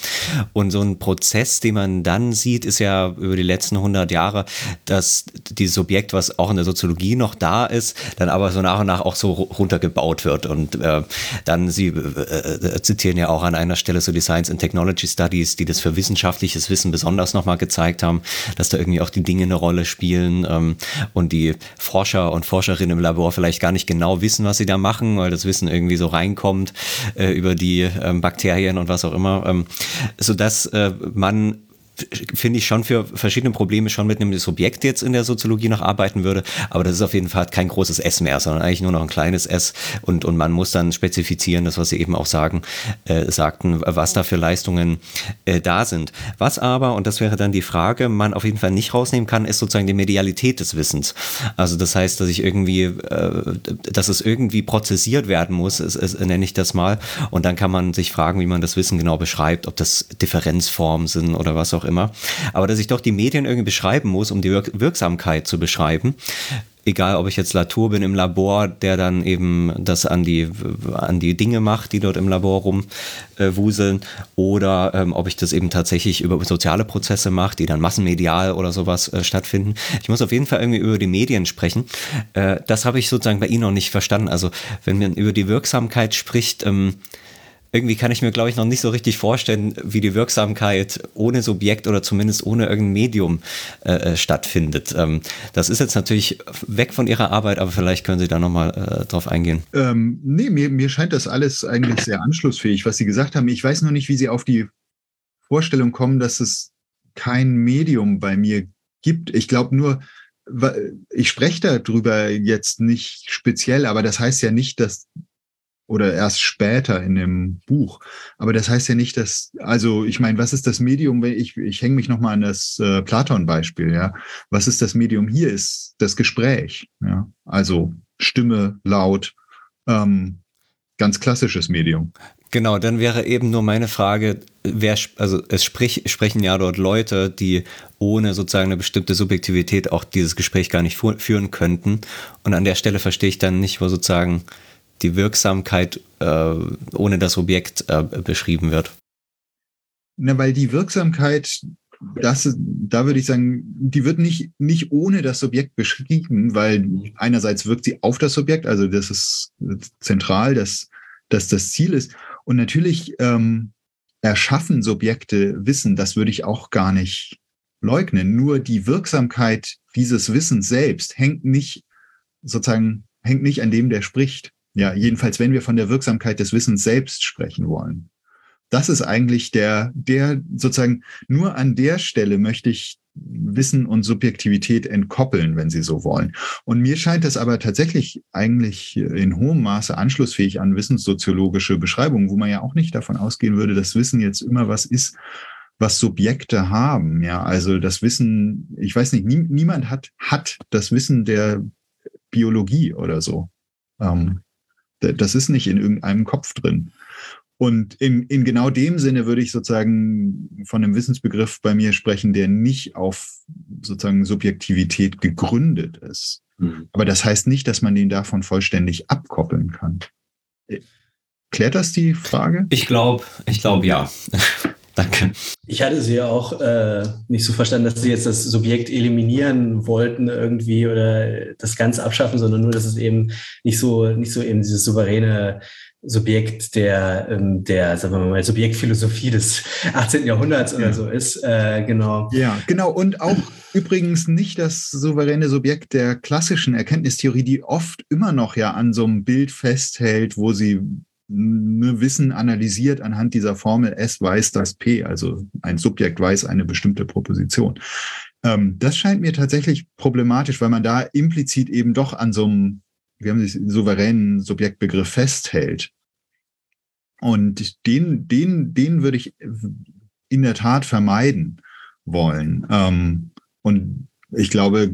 Und so ein Prozess, den man dann sieht, ist ja über die letzten 100 Jahre, dass dieses Subjekt, was auch auch in der Soziologie noch da ist, dann aber so nach und nach auch so runtergebaut wird. Und äh, dann, Sie äh, äh, zitieren ja auch an einer Stelle so die Science and Technology Studies, die das für wissenschaftliches Wissen besonders nochmal gezeigt haben, dass da irgendwie auch die Dinge eine Rolle spielen ähm, und die Forscher und Forscherinnen im Labor vielleicht gar nicht genau wissen, was sie da machen, weil das Wissen irgendwie so reinkommt äh, über die ähm, Bakterien und was auch immer, ähm, sodass äh, man finde ich schon für verschiedene Probleme schon mit einem Subjekt jetzt in der Soziologie noch arbeiten würde. Aber das ist auf jeden Fall kein großes S mehr, sondern eigentlich nur noch ein kleines S. Und, und man muss dann spezifizieren, das, was Sie eben auch sagen, äh, sagten, was da für Leistungen äh, da sind. Was aber, und das wäre dann die Frage, man auf jeden Fall nicht rausnehmen kann, ist sozusagen die Medialität des Wissens. Also das heißt, dass ich irgendwie, äh, dass es irgendwie prozessiert werden muss, ist, ist, nenne ich das mal. Und dann kann man sich fragen, wie man das Wissen genau beschreibt, ob das Differenzformen sind oder was auch immer. Aber dass ich doch die Medien irgendwie beschreiben muss, um die Wirksamkeit zu beschreiben, egal ob ich jetzt Latour bin im Labor, der dann eben das an die, an die Dinge macht, die dort im Labor rumwuseln, oder ähm, ob ich das eben tatsächlich über soziale Prozesse mache, die dann massenmedial oder sowas äh, stattfinden. Ich muss auf jeden Fall irgendwie über die Medien sprechen. Äh, das habe ich sozusagen bei Ihnen noch nicht verstanden. Also wenn man über die Wirksamkeit spricht, ähm, irgendwie kann ich mir, glaube ich, noch nicht so richtig vorstellen, wie die Wirksamkeit ohne Subjekt oder zumindest ohne irgendein Medium äh, äh, stattfindet. Ähm, das ist jetzt natürlich weg von Ihrer Arbeit, aber vielleicht können Sie da nochmal äh, drauf eingehen. Ähm, nee, mir, mir scheint das alles eigentlich sehr anschlussfähig, was Sie gesagt haben. Ich weiß nur nicht, wie Sie auf die Vorstellung kommen, dass es kein Medium bei mir gibt. Ich glaube nur, ich spreche darüber jetzt nicht speziell, aber das heißt ja nicht, dass oder erst später in dem Buch. Aber das heißt ja nicht, dass, also ich meine, was ist das Medium, wenn ich, ich hänge mich nochmal an das äh, Platon-Beispiel, ja. Was ist das Medium hier? Ist das Gespräch, ja. Also Stimme, laut, ähm, ganz klassisches Medium. Genau, dann wäre eben nur meine Frage, wer, also es sprich, sprechen ja dort Leute, die ohne sozusagen eine bestimmte Subjektivität auch dieses Gespräch gar nicht führen könnten. Und an der Stelle verstehe ich dann nicht, wo sozusagen die Wirksamkeit äh, ohne das Objekt äh, beschrieben wird. Na, weil die Wirksamkeit, das, da würde ich sagen, die wird nicht, nicht ohne das Subjekt beschrieben, weil einerseits wirkt sie auf das Subjekt, also das ist zentral, dass, dass das Ziel ist. Und natürlich ähm, erschaffen Subjekte Wissen, das würde ich auch gar nicht leugnen. Nur die Wirksamkeit dieses Wissens selbst hängt nicht sozusagen, hängt nicht an dem, der spricht. Ja, jedenfalls, wenn wir von der Wirksamkeit des Wissens selbst sprechen wollen. Das ist eigentlich der, der sozusagen nur an der Stelle möchte ich Wissen und Subjektivität entkoppeln, wenn Sie so wollen. Und mir scheint es aber tatsächlich eigentlich in hohem Maße anschlussfähig an wissenssoziologische Beschreibungen, wo man ja auch nicht davon ausgehen würde, dass Wissen jetzt immer was ist, was Subjekte haben. Ja, also das Wissen, ich weiß nicht, nie, niemand hat, hat das Wissen der Biologie oder so. Ähm, das ist nicht in irgendeinem Kopf drin. Und in, in genau dem Sinne würde ich sozusagen von einem Wissensbegriff bei mir sprechen, der nicht auf sozusagen Subjektivität gegründet ist. Mhm. Aber das heißt nicht, dass man den davon vollständig abkoppeln kann. Klärt das die Frage? Ich glaube, ich glaube ja. Danke. Ich hatte Sie ja auch äh, nicht so verstanden, dass Sie jetzt das Subjekt eliminieren wollten irgendwie oder das Ganze abschaffen, sondern nur, dass es eben nicht so, nicht so eben dieses souveräne Subjekt der, ähm, der, sagen wir mal, Subjektphilosophie des 18. Jahrhunderts oder ja. so ist. Äh, genau. Ja, genau. Und auch übrigens nicht das souveräne Subjekt der klassischen Erkenntnistheorie, die oft immer noch ja an so einem Bild festhält, wo sie Wissen analysiert anhand dieser Formel S weiß das P, also ein Subjekt weiß eine bestimmte Proposition. Ähm, das scheint mir tatsächlich problematisch, weil man da implizit eben doch an so einem, wir haben den souveränen Subjektbegriff festhält. Und den, den, den würde ich in der Tat vermeiden wollen. Ähm, und ich glaube,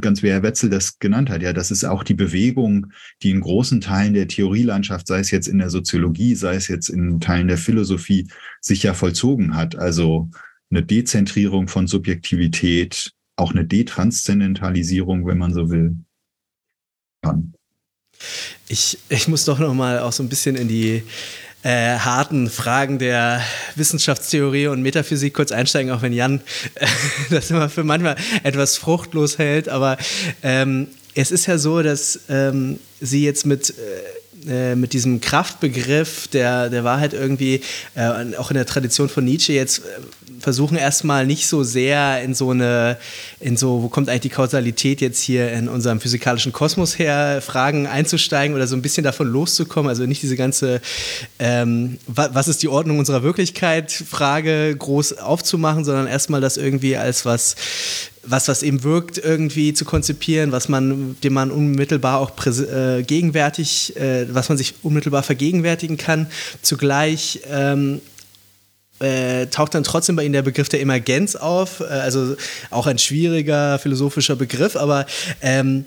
ganz wie Herr Wetzel das genannt hat, ja, das ist auch die Bewegung, die in großen Teilen der Theorielandschaft, sei es jetzt in der Soziologie, sei es jetzt in Teilen der Philosophie, sich ja vollzogen hat. Also eine Dezentrierung von Subjektivität, auch eine Detranszendentalisierung, wenn man so will, kann. Ich, ich muss doch noch mal auch so ein bisschen in die äh, harten Fragen der Wissenschaftstheorie und Metaphysik kurz einsteigen, auch wenn Jan äh, das immer für manchmal etwas fruchtlos hält. Aber ähm, es ist ja so, dass ähm, Sie jetzt mit äh, äh, mit diesem Kraftbegriff der, der Wahrheit irgendwie, äh, auch in der Tradition von Nietzsche jetzt äh, versuchen erstmal nicht so sehr in so eine, in so, wo kommt eigentlich die Kausalität jetzt hier in unserem physikalischen Kosmos her, Fragen einzusteigen oder so ein bisschen davon loszukommen. Also nicht diese ganze, ähm, was ist die Ordnung unserer Wirklichkeit, Frage groß aufzumachen, sondern erstmal das irgendwie als was was, was eben wirkt, irgendwie zu konzipieren, was man, dem man unmittelbar auch äh, gegenwärtig, äh, was man sich unmittelbar vergegenwärtigen kann. Zugleich ähm, äh, taucht dann trotzdem bei Ihnen der Begriff der Emergenz auf, äh, also auch ein schwieriger philosophischer Begriff, aber ähm,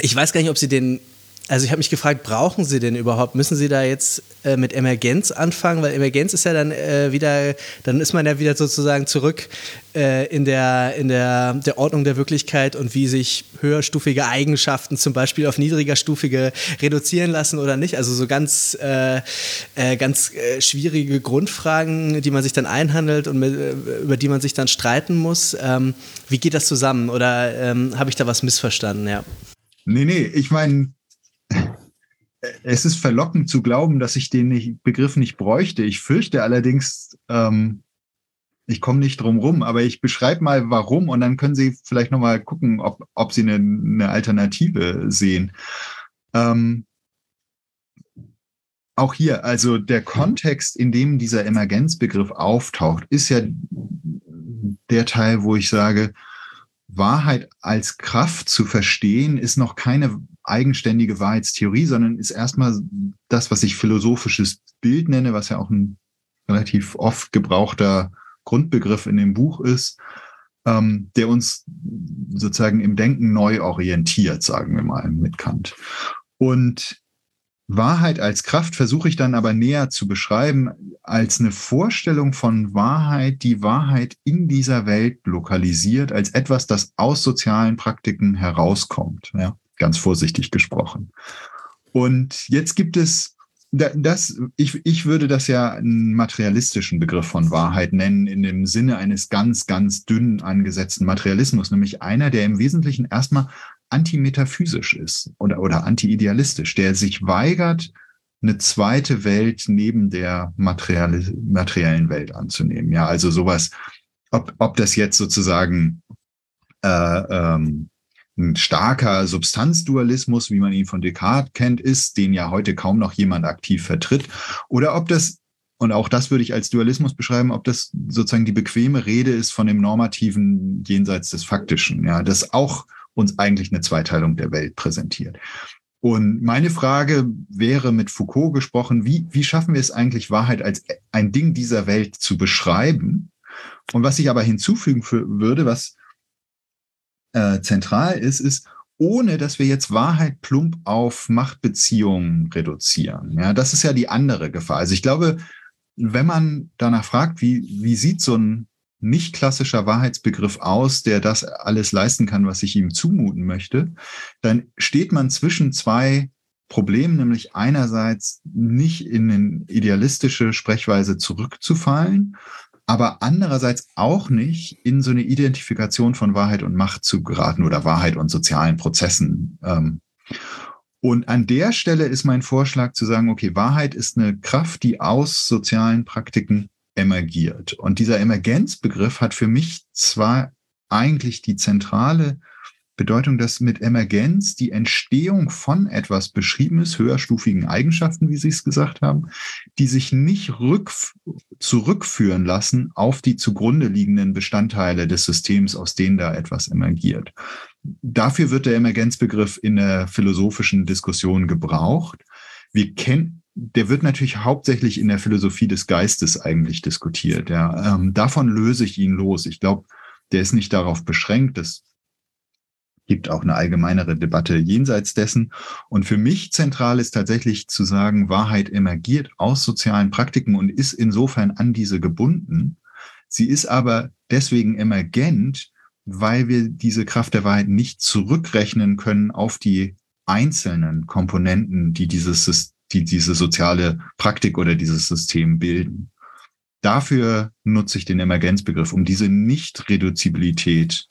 ich weiß gar nicht, ob Sie den also ich habe mich gefragt, brauchen Sie denn überhaupt? Müssen Sie da jetzt äh, mit Emergenz anfangen? Weil Emergenz ist ja dann äh, wieder, dann ist man ja wieder sozusagen zurück äh, in, der, in der, der Ordnung der Wirklichkeit und wie sich höherstufige Eigenschaften zum Beispiel auf niedrigerstufige reduzieren lassen oder nicht. Also so ganz, äh, äh, ganz äh, schwierige Grundfragen, die man sich dann einhandelt und mit, über die man sich dann streiten muss. Ähm, wie geht das zusammen? Oder ähm, habe ich da was missverstanden? Ja. Nee, nee, ich meine, es ist verlockend zu glauben, dass ich den nicht, Begriff nicht bräuchte. Ich fürchte allerdings, ähm, ich komme nicht drum rum, aber ich beschreibe mal warum und dann können Sie vielleicht nochmal gucken, ob, ob Sie eine, eine Alternative sehen. Ähm, auch hier, also der Kontext, in dem dieser Emergenzbegriff auftaucht, ist ja der Teil, wo ich sage, Wahrheit als Kraft zu verstehen, ist noch keine eigenständige Wahrheitstheorie, sondern ist erstmal das, was ich philosophisches Bild nenne, was ja auch ein relativ oft gebrauchter Grundbegriff in dem Buch ist, ähm, der uns sozusagen im Denken neu orientiert, sagen wir mal mit Kant. Und Wahrheit als Kraft versuche ich dann aber näher zu beschreiben als eine Vorstellung von Wahrheit, die Wahrheit in dieser Welt lokalisiert, als etwas, das aus sozialen Praktiken herauskommt. Ja, ganz vorsichtig gesprochen. Und jetzt gibt es das, ich, ich würde das ja einen materialistischen Begriff von Wahrheit nennen, in dem Sinne eines ganz, ganz dünn angesetzten Materialismus, nämlich einer, der im Wesentlichen erstmal antimetaphysisch ist oder, oder anti-idealistisch, der sich weigert, eine zweite Welt neben der materiellen Welt anzunehmen. Ja, also sowas, ob, ob das jetzt sozusagen äh, ähm, ein starker Substanzdualismus, wie man ihn von Descartes kennt, ist, den ja heute kaum noch jemand aktiv vertritt, oder ob das und auch das würde ich als Dualismus beschreiben, ob das sozusagen die bequeme Rede ist von dem normativen jenseits des Faktischen, ja, das auch uns eigentlich eine Zweiteilung der Welt präsentiert. Und meine Frage wäre mit Foucault gesprochen, wie, wie schaffen wir es eigentlich, Wahrheit als ein Ding dieser Welt zu beschreiben? Und was ich aber hinzufügen würde, was äh, zentral ist, ist, ohne dass wir jetzt Wahrheit plump auf Machtbeziehungen reduzieren. Ja, das ist ja die andere Gefahr. Also ich glaube, wenn man danach fragt, wie, wie sieht so ein nicht klassischer Wahrheitsbegriff aus, der das alles leisten kann, was ich ihm zumuten möchte, dann steht man zwischen zwei Problemen, nämlich einerseits nicht in eine idealistische Sprechweise zurückzufallen, aber andererseits auch nicht in so eine Identifikation von Wahrheit und Macht zu geraten oder Wahrheit und sozialen Prozessen. Ähm. Und an der Stelle ist mein Vorschlag zu sagen, okay, Wahrheit ist eine Kraft, die aus sozialen Praktiken emergiert. Und dieser Emergenzbegriff hat für mich zwar eigentlich die zentrale Bedeutung, dass mit Emergenz die Entstehung von etwas beschrieben ist, höherstufigen Eigenschaften, wie Sie es gesagt haben, die sich nicht rück, zurückführen lassen auf die zugrunde liegenden Bestandteile des Systems, aus denen da etwas emergiert. Dafür wird der Emergenzbegriff in der philosophischen Diskussion gebraucht. Wir kennen der wird natürlich hauptsächlich in der Philosophie des Geistes eigentlich diskutiert. Ja. Ähm, davon löse ich ihn los. Ich glaube, der ist nicht darauf beschränkt. Es gibt auch eine allgemeinere Debatte jenseits dessen. Und für mich zentral ist tatsächlich zu sagen, Wahrheit emergiert aus sozialen Praktiken und ist insofern an diese gebunden. Sie ist aber deswegen emergent, weil wir diese Kraft der Wahrheit nicht zurückrechnen können auf die einzelnen Komponenten, die dieses die diese soziale Praktik oder dieses System bilden. Dafür nutze ich den Emergenzbegriff, um diese Nicht-Reduzibilität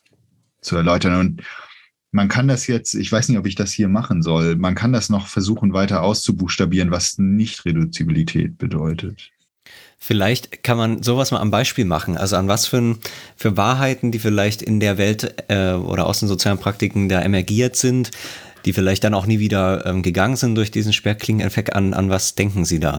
zu erläutern. Und man kann das jetzt, ich weiß nicht, ob ich das hier machen soll, man kann das noch versuchen weiter auszubuchstabieren, was Nicht-Reduzibilität bedeutet. Vielleicht kann man sowas mal am Beispiel machen. Also an was für, für Wahrheiten, die vielleicht in der Welt äh, oder aus den sozialen Praktiken da emergiert sind, die vielleicht dann auch nie wieder ähm, gegangen sind durch diesen Sperrklingeneffekt. An, an was denken Sie da?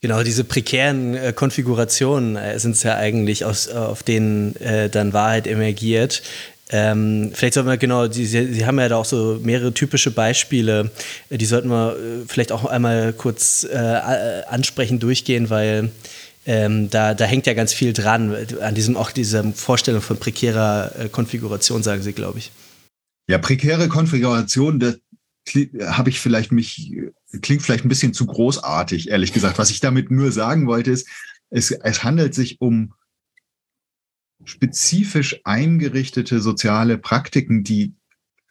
Genau, diese prekären äh, Konfigurationen äh, sind es ja eigentlich, aus, äh, auf denen äh, dann Wahrheit emergiert. Ähm, vielleicht sollten wir genau, Sie, Sie, haben ja da auch so mehrere typische Beispiele, äh, die sollten wir äh, vielleicht auch einmal kurz ansprechen, durchgehen, weil ähm, da, da hängt ja ganz viel dran, an diesem auch dieser Vorstellung von prekärer Konfiguration, sagen Sie, glaube ich. Ja, prekäre Konfiguration, das habe ich vielleicht mich, klingt vielleicht ein bisschen zu großartig, ehrlich gesagt. Was ich damit nur sagen wollte, ist, es, es handelt sich um spezifisch eingerichtete soziale Praktiken, die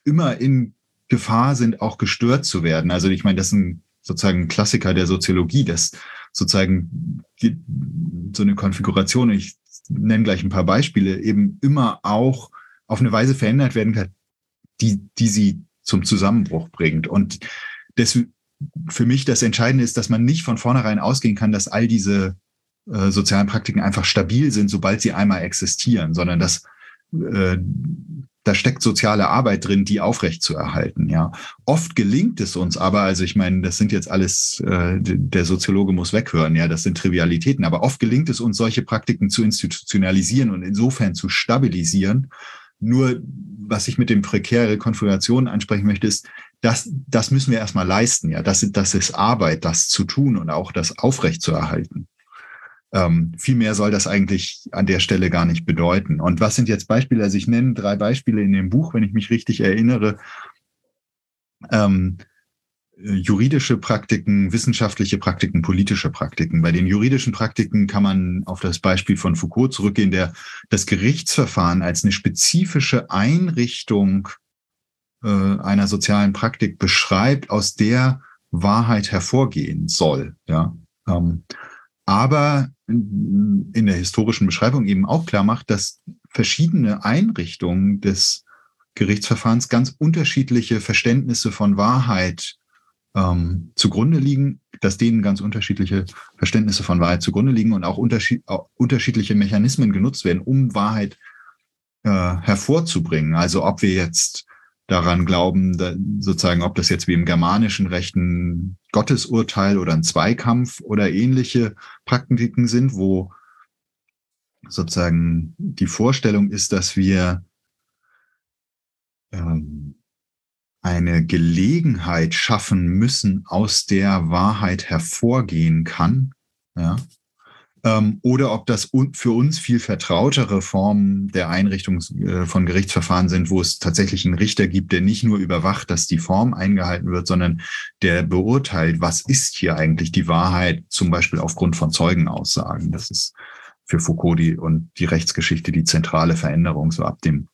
immer in Gefahr sind, auch gestört zu werden. Also ich meine, das ist ein sozusagen ein Klassiker der Soziologie, dass sozusagen so eine Konfiguration, ich nenne gleich ein paar Beispiele, eben immer auch auf eine Weise verändert werden kann, die, die sie zum Zusammenbruch bringt. Und das, für mich das Entscheidende ist, dass man nicht von vornherein ausgehen kann, dass all diese äh, sozialen Praktiken einfach stabil sind, sobald sie einmal existieren, sondern dass äh, da steckt soziale Arbeit drin, die aufrecht zu erhalten. Ja, oft gelingt es uns aber, also ich meine, das sind jetzt alles, äh, der Soziologe muss weghören, ja, das sind Trivialitäten, aber oft gelingt es uns, solche Praktiken zu institutionalisieren und insofern zu stabilisieren, nur, was ich mit dem prekäre Konfiguration ansprechen möchte, ist, das, das müssen wir erstmal leisten. Ja, das, das ist Arbeit, das zu tun und auch das aufrechtzuerhalten. Ähm, viel mehr soll das eigentlich an der Stelle gar nicht bedeuten. Und was sind jetzt Beispiele? Also ich nenne drei Beispiele in dem Buch, wenn ich mich richtig erinnere. Ähm, äh, juridische Praktiken, wissenschaftliche Praktiken, politische Praktiken. Bei den juridischen Praktiken kann man auf das Beispiel von Foucault zurückgehen, der das Gerichtsverfahren als eine spezifische Einrichtung äh, einer sozialen Praktik beschreibt, aus der Wahrheit hervorgehen soll. Ja, ähm, aber in der historischen Beschreibung eben auch klar macht, dass verschiedene Einrichtungen des Gerichtsverfahrens ganz unterschiedliche Verständnisse von Wahrheit ähm, zugrunde liegen, dass denen ganz unterschiedliche Verständnisse von Wahrheit zugrunde liegen und auch, unterschied auch unterschiedliche Mechanismen genutzt werden, um Wahrheit äh, hervorzubringen. Also ob wir jetzt daran glauben, da, sozusagen, ob das jetzt wie im germanischen Recht ein Gottesurteil oder ein Zweikampf oder ähnliche Praktiken sind, wo sozusagen die Vorstellung ist, dass wir ähm, eine Gelegenheit schaffen müssen, aus der Wahrheit hervorgehen kann, ja, oder ob das für uns viel vertrautere Formen der Einrichtung äh, von Gerichtsverfahren sind, wo es tatsächlich einen Richter gibt, der nicht nur überwacht, dass die Form eingehalten wird, sondern der beurteilt, was ist hier eigentlich die Wahrheit, zum Beispiel aufgrund von Zeugenaussagen. Das ist für Foucault die, und die Rechtsgeschichte die zentrale Veränderung so ab dem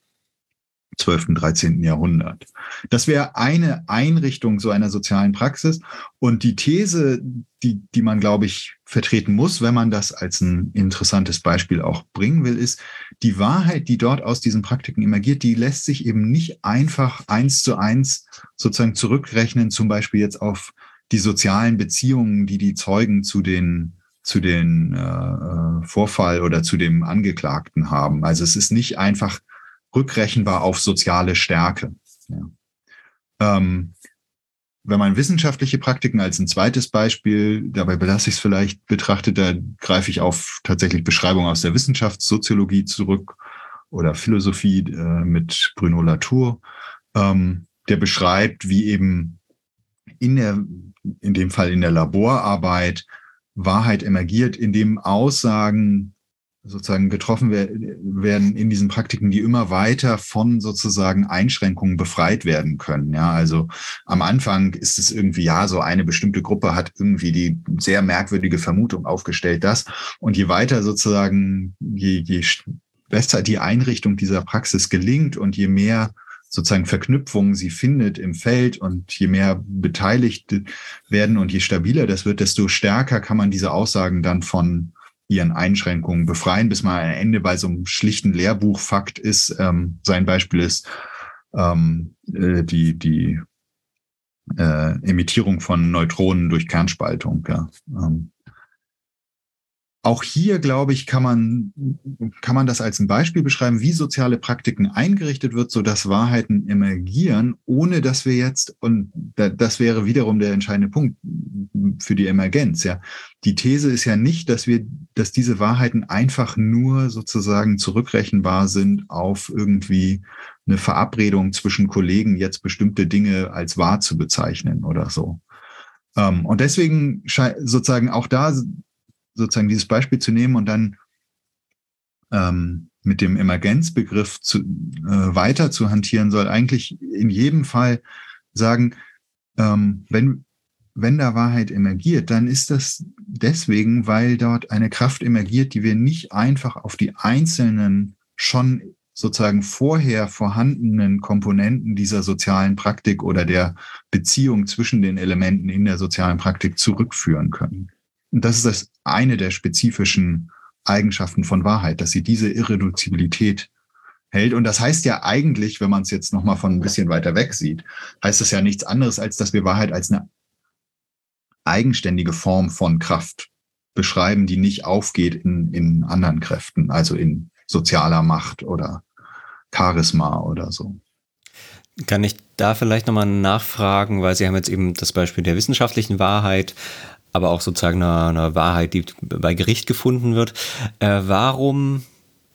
12., 13. Jahrhundert. Das wäre eine Einrichtung so einer sozialen Praxis. Und die These, die, die man, glaube ich, vertreten muss, wenn man das als ein interessantes Beispiel auch bringen will, ist, die Wahrheit, die dort aus diesen Praktiken emergiert, die lässt sich eben nicht einfach eins zu eins sozusagen zurückrechnen, zum Beispiel jetzt auf die sozialen Beziehungen, die die Zeugen zu den zu den äh, äh Vorfall oder zu dem Angeklagten haben. Also es ist nicht einfach rückrechenbar auf soziale Stärke. Ja. Ähm, wenn man wissenschaftliche Praktiken als ein zweites Beispiel, dabei belasse ich es vielleicht, betrachtet, da greife ich auf tatsächlich Beschreibungen aus der Wissenschaftssoziologie zurück oder Philosophie äh, mit Bruno Latour, ähm, der beschreibt, wie eben in der, in dem Fall in der Laborarbeit Wahrheit emergiert, indem Aussagen sozusagen getroffen werden in diesen Praktiken, die immer weiter von sozusagen Einschränkungen befreit werden können. Ja, also am Anfang ist es irgendwie, ja, so eine bestimmte Gruppe hat irgendwie die sehr merkwürdige Vermutung aufgestellt, das. Und je weiter sozusagen, je, je besser die Einrichtung dieser Praxis gelingt und je mehr sozusagen Verknüpfungen sie findet im Feld und je mehr beteiligt werden und je stabiler das wird, desto stärker kann man diese Aussagen dann von ihren Einschränkungen befreien, bis man am Ende bei so einem schlichten Lehrbuchfakt ist. Ähm, sein Beispiel ist ähm, äh, die, die äh, Emittierung von Neutronen durch Kernspaltung. Ja. Ähm, auch hier, glaube ich, kann man, kann man das als ein Beispiel beschreiben, wie soziale Praktiken eingerichtet wird, so dass Wahrheiten emergieren, ohne dass wir jetzt, und das wäre wiederum der entscheidende Punkt für die Emergenz, ja. Die These ist ja nicht, dass wir, dass diese Wahrheiten einfach nur sozusagen zurückrechenbar sind auf irgendwie eine Verabredung zwischen Kollegen, jetzt bestimmte Dinge als wahr zu bezeichnen oder so. Ähm, und deswegen sozusagen auch da sozusagen dieses Beispiel zu nehmen und dann ähm, mit dem Emergenzbegriff zu, äh, weiter zu hantieren, soll eigentlich in jedem Fall sagen, ähm, wenn, wenn da Wahrheit emergiert, dann ist das deswegen, weil dort eine Kraft emergiert, die wir nicht einfach auf die einzelnen schon sozusagen vorher vorhandenen Komponenten dieser sozialen Praktik oder der Beziehung zwischen den Elementen in der sozialen Praktik zurückführen können. Und das ist das eine der spezifischen Eigenschaften von Wahrheit, dass sie diese Irreduzibilität hält. Und das heißt ja eigentlich, wenn man es jetzt nochmal von ein bisschen weiter weg sieht, heißt das ja nichts anderes, als dass wir Wahrheit als eine eigenständige Form von Kraft beschreiben, die nicht aufgeht in, in anderen Kräften, also in sozialer Macht oder Charisma oder so. Kann ich da vielleicht nochmal nachfragen, weil Sie haben jetzt eben das Beispiel der wissenschaftlichen Wahrheit aber auch sozusagen eine, eine Wahrheit, die bei Gericht gefunden wird. Äh, warum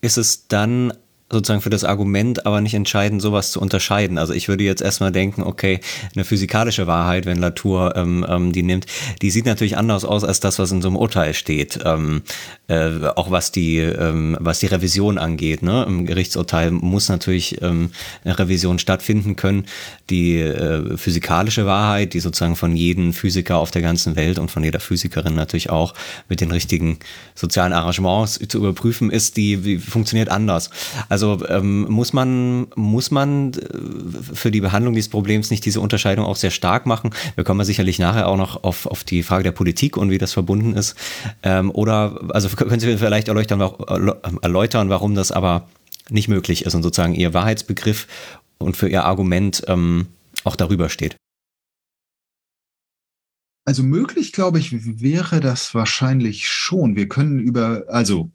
ist es dann sozusagen für das Argument aber nicht entscheidend, sowas zu unterscheiden. Also ich würde jetzt erstmal denken, okay, eine physikalische Wahrheit, wenn Latour ähm, ähm, die nimmt, die sieht natürlich anders aus als das, was in so einem Urteil steht. Ähm, äh, auch was die, ähm, was die Revision angeht. Ne? Im Gerichtsurteil muss natürlich ähm, eine Revision stattfinden können. Die äh, physikalische Wahrheit, die sozusagen von jedem Physiker auf der ganzen Welt und von jeder Physikerin natürlich auch mit den richtigen sozialen Arrangements zu überprüfen ist, die, die funktioniert anders. Also also ähm, muss man, muss man äh, für die Behandlung dieses Problems nicht diese Unterscheidung auch sehr stark machen? Wir kommen ja sicherlich nachher auch noch auf, auf die Frage der Politik und wie das verbunden ist. Ähm, oder, also können Sie vielleicht erläutern, erläutern, warum das aber nicht möglich ist und sozusagen Ihr Wahrheitsbegriff und für Ihr Argument ähm, auch darüber steht? Also möglich, glaube ich, wäre das wahrscheinlich schon. Wir können über, also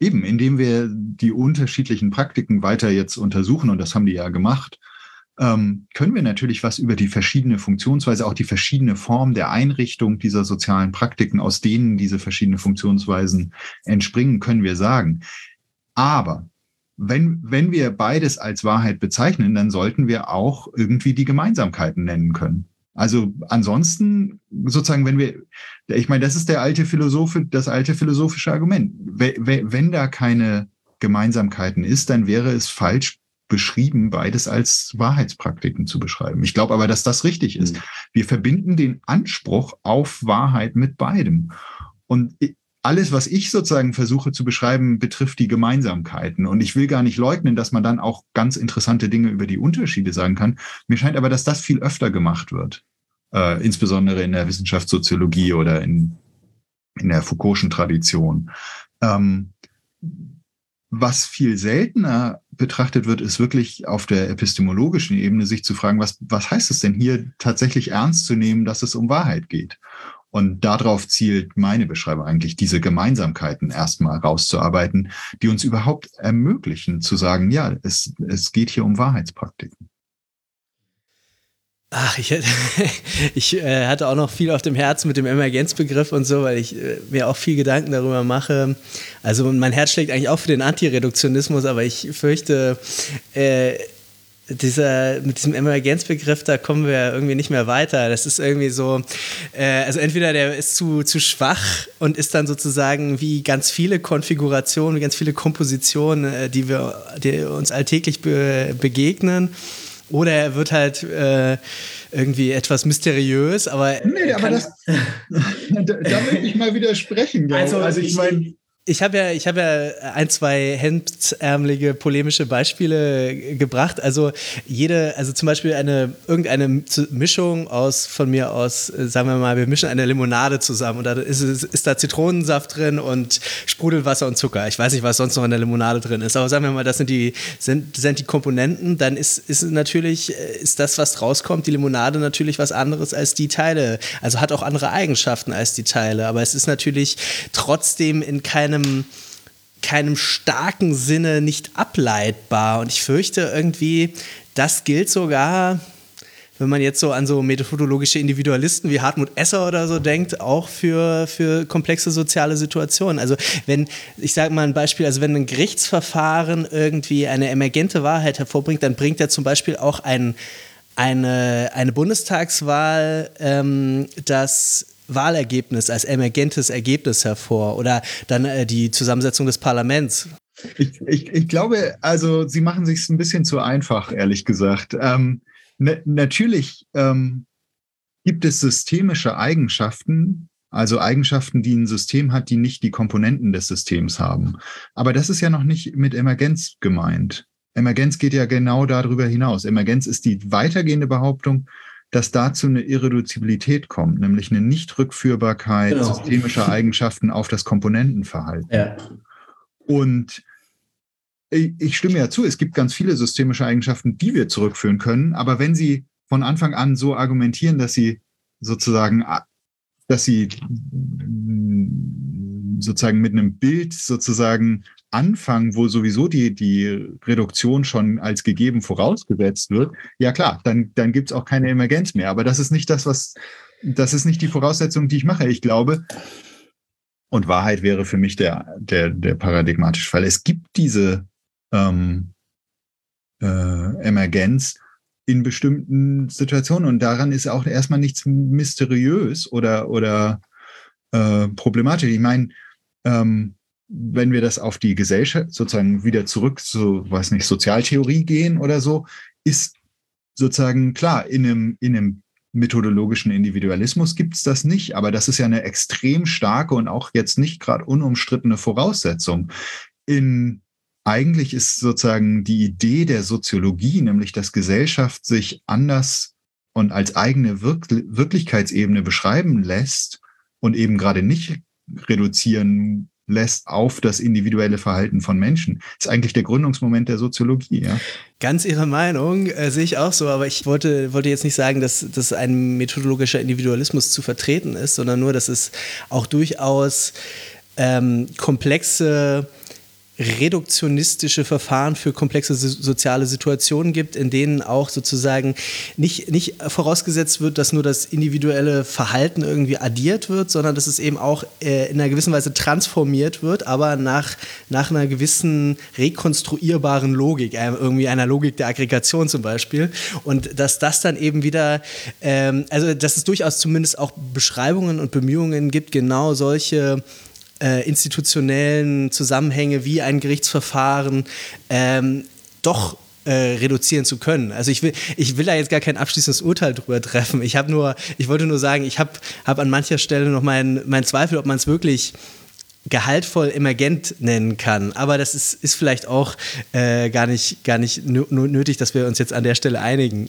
Eben, indem wir die unterschiedlichen Praktiken weiter jetzt untersuchen, und das haben die ja gemacht, ähm, können wir natürlich was über die verschiedene Funktionsweise, auch die verschiedene Form der Einrichtung dieser sozialen Praktiken, aus denen diese verschiedenen Funktionsweisen entspringen, können wir sagen. Aber wenn, wenn wir beides als Wahrheit bezeichnen, dann sollten wir auch irgendwie die Gemeinsamkeiten nennen können. Also ansonsten sozusagen, wenn wir, ich meine, das ist der alte Philosoph, das alte philosophische Argument. Wenn da keine Gemeinsamkeiten ist, dann wäre es falsch beschrieben, beides als Wahrheitspraktiken zu beschreiben. Ich glaube aber, dass das richtig ist. Mhm. Wir verbinden den Anspruch auf Wahrheit mit beidem. Und alles, was ich sozusagen versuche zu beschreiben, betrifft die Gemeinsamkeiten. Und ich will gar nicht leugnen, dass man dann auch ganz interessante Dinge über die Unterschiede sagen kann. Mir scheint aber, dass das viel öfter gemacht wird, äh, insbesondere in der Wissenschaftssoziologie oder in, in der Foucault'schen Tradition. Ähm, was viel seltener betrachtet wird, ist wirklich auf der epistemologischen Ebene sich zu fragen, was, was heißt es denn hier tatsächlich ernst zu nehmen, dass es um Wahrheit geht? Und darauf zielt meine Beschreibung eigentlich, diese Gemeinsamkeiten erstmal rauszuarbeiten, die uns überhaupt ermöglichen zu sagen, ja, es, es geht hier um Wahrheitspraktiken. Ach, ich, ich äh, hatte auch noch viel auf dem Herzen mit dem Emergenzbegriff und so, weil ich äh, mir auch viel Gedanken darüber mache. Also mein Herz schlägt eigentlich auch für den Antireduktionismus, aber ich fürchte, äh, dieser, mit diesem Emergenzbegriff, da kommen wir irgendwie nicht mehr weiter. Das ist irgendwie so, äh, also entweder der ist zu, zu schwach und ist dann sozusagen wie ganz viele Konfigurationen, wie ganz viele Kompositionen, äh, die wir, die uns alltäglich be begegnen, oder er wird halt äh, irgendwie etwas mysteriös, aber. Nee, aber das. da, da möchte ich mal widersprechen. Also, also ich meine ich habe ja, ich habe ja ein, zwei hemdsärmelige polemische Beispiele gebracht. Also jede, also zum Beispiel eine irgendeine Mischung aus von mir aus, äh, sagen wir mal, wir mischen eine Limonade zusammen und da ist, ist da Zitronensaft drin und Sprudelwasser und Zucker. Ich weiß nicht, was sonst noch in der Limonade drin ist, aber sagen wir mal, das sind die sind, sind die Komponenten. Dann ist ist natürlich äh, ist das, was rauskommt, die Limonade natürlich was anderes als die Teile. Also hat auch andere Eigenschaften als die Teile, aber es ist natürlich trotzdem in keinem keinem, keinem starken Sinne nicht ableitbar. Und ich fürchte irgendwie, das gilt sogar, wenn man jetzt so an so methodologische Individualisten wie Hartmut Esser oder so denkt, auch für, für komplexe soziale Situationen. Also wenn, ich sage mal ein Beispiel, also wenn ein Gerichtsverfahren irgendwie eine emergente Wahrheit hervorbringt, dann bringt er zum Beispiel auch ein, eine, eine Bundestagswahl ähm, das Wahlergebnis als emergentes Ergebnis hervor oder dann äh, die Zusammensetzung des Parlaments. Ich, ich, ich glaube, also Sie machen sich ein bisschen zu einfach, ehrlich gesagt. Ähm, ne, natürlich ähm, gibt es systemische Eigenschaften, also Eigenschaften, die ein System hat, die nicht die Komponenten des Systems haben. Aber das ist ja noch nicht mit Emergenz gemeint. Emergenz geht ja genau darüber hinaus. Emergenz ist die weitergehende Behauptung, dass dazu eine Irreduzibilität kommt, nämlich eine Nichtrückführbarkeit genau. systemischer Eigenschaften auf das Komponentenverhalten. Ja. Und ich stimme ja zu, es gibt ganz viele systemische Eigenschaften, die wir zurückführen können, aber wenn Sie von Anfang an so argumentieren, dass Sie sozusagen, dass Sie sozusagen mit einem Bild sozusagen anfangen, wo sowieso die, die Reduktion schon als gegeben vorausgesetzt wird, ja klar, dann, dann gibt es auch keine Emergenz mehr. Aber das ist nicht das, was, das ist nicht die Voraussetzung, die ich mache. Ich glaube, und Wahrheit wäre für mich der, der, der paradigmatische Fall. Es gibt diese ähm, äh, Emergenz in bestimmten Situationen. Und daran ist auch erstmal nichts mysteriös oder, oder äh, problematisch. Ich meine, ähm, wenn wir das auf die Gesellschaft sozusagen wieder zurück zu, weiß nicht, Sozialtheorie gehen oder so, ist sozusagen klar, in einem, in einem methodologischen Individualismus gibt es das nicht, aber das ist ja eine extrem starke und auch jetzt nicht gerade unumstrittene Voraussetzung. In eigentlich ist sozusagen die Idee der Soziologie, nämlich dass Gesellschaft sich anders und als eigene Wirk Wirklichkeitsebene beschreiben lässt und eben gerade nicht reduzieren lässt auf das individuelle Verhalten von Menschen. Das ist eigentlich der Gründungsmoment der Soziologie. Ja? Ganz Ihre Meinung äh, sehe ich auch so, aber ich wollte, wollte jetzt nicht sagen, dass, dass ein methodologischer Individualismus zu vertreten ist, sondern nur, dass es auch durchaus ähm, komplexe reduktionistische Verfahren für komplexe soziale Situationen gibt, in denen auch sozusagen nicht, nicht vorausgesetzt wird, dass nur das individuelle Verhalten irgendwie addiert wird, sondern dass es eben auch äh, in einer gewissen Weise transformiert wird, aber nach, nach einer gewissen rekonstruierbaren Logik, äh, irgendwie einer Logik der Aggregation zum Beispiel. Und dass das dann eben wieder, ähm, also dass es durchaus zumindest auch Beschreibungen und Bemühungen gibt, genau solche äh, institutionellen Zusammenhänge wie ein Gerichtsverfahren ähm, doch äh, reduzieren zu können. Also ich will, ich will da jetzt gar kein abschließendes Urteil drüber treffen. Ich habe nur, ich wollte nur sagen, ich habe hab an mancher Stelle noch meinen mein Zweifel, ob man es wirklich gehaltvoll emergent nennen kann. Aber das ist, ist vielleicht auch äh, gar nicht, gar nicht nötig, dass wir uns jetzt an der Stelle einigen.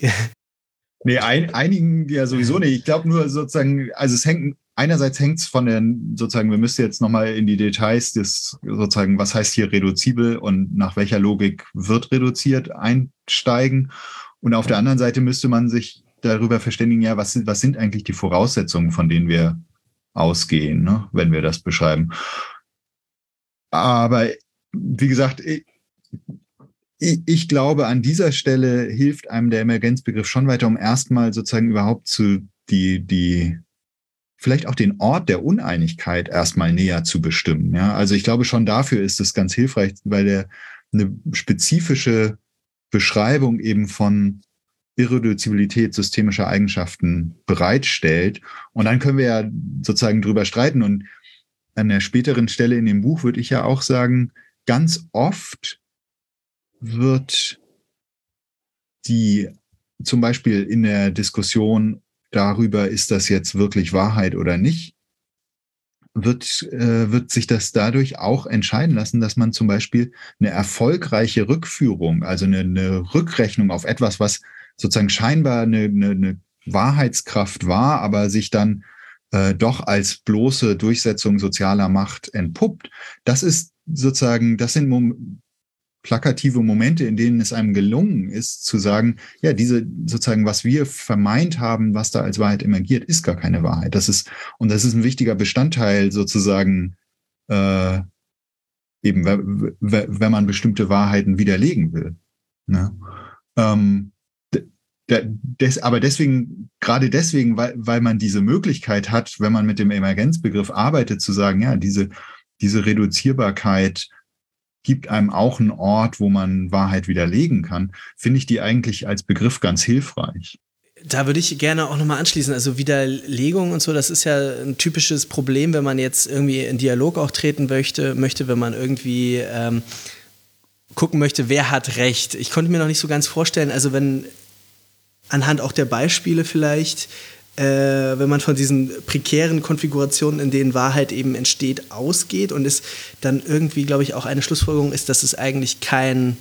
Nee, ein, einigen ja sowieso nicht. Ich glaube nur sozusagen, also es hängt einerseits hängt es von den, sozusagen, wir müssen jetzt nochmal in die Details des, sozusagen, was heißt hier reduzibel und nach welcher Logik wird reduziert, einsteigen. Und auf der anderen Seite müsste man sich darüber verständigen, ja, was, was sind eigentlich die Voraussetzungen, von denen wir ausgehen, ne, wenn wir das beschreiben. Aber wie gesagt, ich, ich glaube, an dieser Stelle hilft einem der Emergenzbegriff schon weiter, um erstmal sozusagen überhaupt zu die, die vielleicht auch den Ort der Uneinigkeit erstmal näher zu bestimmen. Ja, also ich glaube schon dafür ist es ganz hilfreich, weil der eine spezifische Beschreibung eben von Irreduzibilität systemischer Eigenschaften bereitstellt. Und dann können wir ja sozusagen drüber streiten. Und an der späteren Stelle in dem Buch würde ich ja auch sagen, ganz oft wird die zum Beispiel in der Diskussion darüber, ist das jetzt wirklich Wahrheit oder nicht, wird, äh, wird sich das dadurch auch entscheiden lassen, dass man zum Beispiel eine erfolgreiche Rückführung, also eine, eine Rückrechnung auf etwas, was sozusagen scheinbar eine, eine, eine Wahrheitskraft war, aber sich dann äh, doch als bloße Durchsetzung sozialer Macht entpuppt. Das ist sozusagen, das sind plakative Momente, in denen es einem gelungen ist, zu sagen, ja, diese sozusagen, was wir vermeint haben, was da als Wahrheit emergiert, ist gar keine Wahrheit. Das ist, und das ist ein wichtiger Bestandteil sozusagen, äh, eben, wenn man bestimmte Wahrheiten widerlegen will. Ne? Ähm, des, aber deswegen, gerade deswegen, weil, weil man diese Möglichkeit hat, wenn man mit dem Emergenzbegriff arbeitet, zu sagen, ja, diese, diese Reduzierbarkeit gibt einem auch einen Ort, wo man Wahrheit widerlegen kann, finde ich die eigentlich als Begriff ganz hilfreich. Da würde ich gerne auch nochmal anschließen. Also Widerlegung und so, das ist ja ein typisches Problem, wenn man jetzt irgendwie in Dialog auch treten möchte, möchte wenn man irgendwie ähm, gucken möchte, wer hat Recht. Ich konnte mir noch nicht so ganz vorstellen, also wenn anhand auch der Beispiele vielleicht, äh, wenn man von diesen prekären Konfigurationen, in denen Wahrheit eben entsteht, ausgeht und es dann irgendwie, glaube ich, auch eine Schlussfolgerung ist, dass es eigentlich kein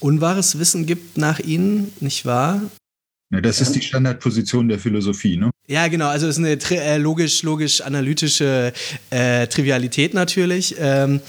unwahres Wissen gibt nach ihnen, nicht wahr? Ja, das ist die Standardposition der Philosophie, ne? Ja, genau. Also es ist eine äh, logisch, logisch analytische äh, Trivialität natürlich. Ähm,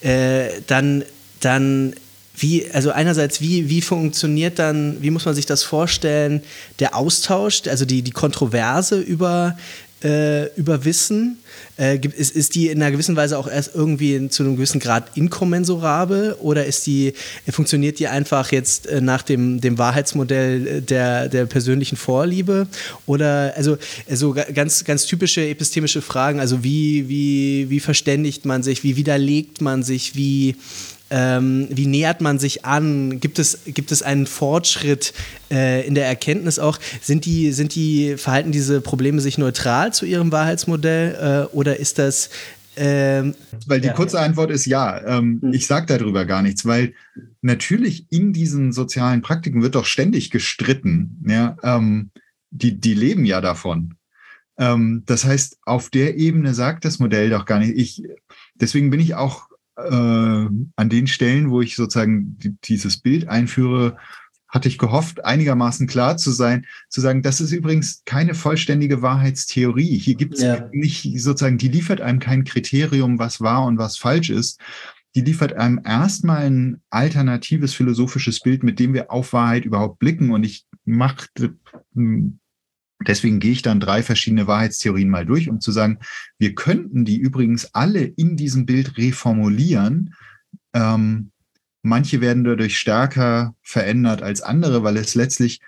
äh, dann, dann wie, also einerseits, wie, wie funktioniert dann, wie muss man sich das vorstellen, der Austausch, also die, die Kontroverse über, äh, über Wissen? Äh, ist, ist die in einer gewissen Weise auch erst irgendwie zu einem gewissen Grad inkommensurabel oder ist die, funktioniert die einfach jetzt äh, nach dem, dem Wahrheitsmodell der, der persönlichen Vorliebe? Oder also, also ganz, ganz typische epistemische Fragen, also wie, wie, wie verständigt man sich, wie widerlegt man sich, wie Ähm, wie nähert man sich an? Gibt es, gibt es einen Fortschritt äh, in der Erkenntnis auch? Sind die, sind die, verhalten diese Probleme sich neutral zu ihrem Wahrheitsmodell äh, oder ist das ähm, weil die ja, kurze Antwort ist ja. Ähm, hm. Ich sage darüber gar nichts, weil natürlich in diesen sozialen Praktiken wird doch ständig gestritten. Ja, ähm, die, die leben ja davon. Ähm, das heißt, auf der Ebene sagt das Modell doch gar nicht. Ich, deswegen bin ich auch äh, an den Stellen, wo ich sozusagen dieses Bild einführe, hatte ich gehofft, einigermaßen klar zu sein, zu sagen, das ist übrigens keine vollständige Wahrheitstheorie. Hier gibt es ja. nicht sozusagen, die liefert einem kein Kriterium, was wahr und was falsch ist. Die liefert einem erstmal ein alternatives philosophisches Bild, mit dem wir auf Wahrheit überhaupt blicken. Und ich machte, hm, deswegen gehe ich dann drei verschiedene Wahrheitstheorien mal durch, um zu sagen, wir könnten die übrigens alle in diesem Bild reformulieren. Ähm, Manche werden dadurch stärker verändert als andere, weil es letztlich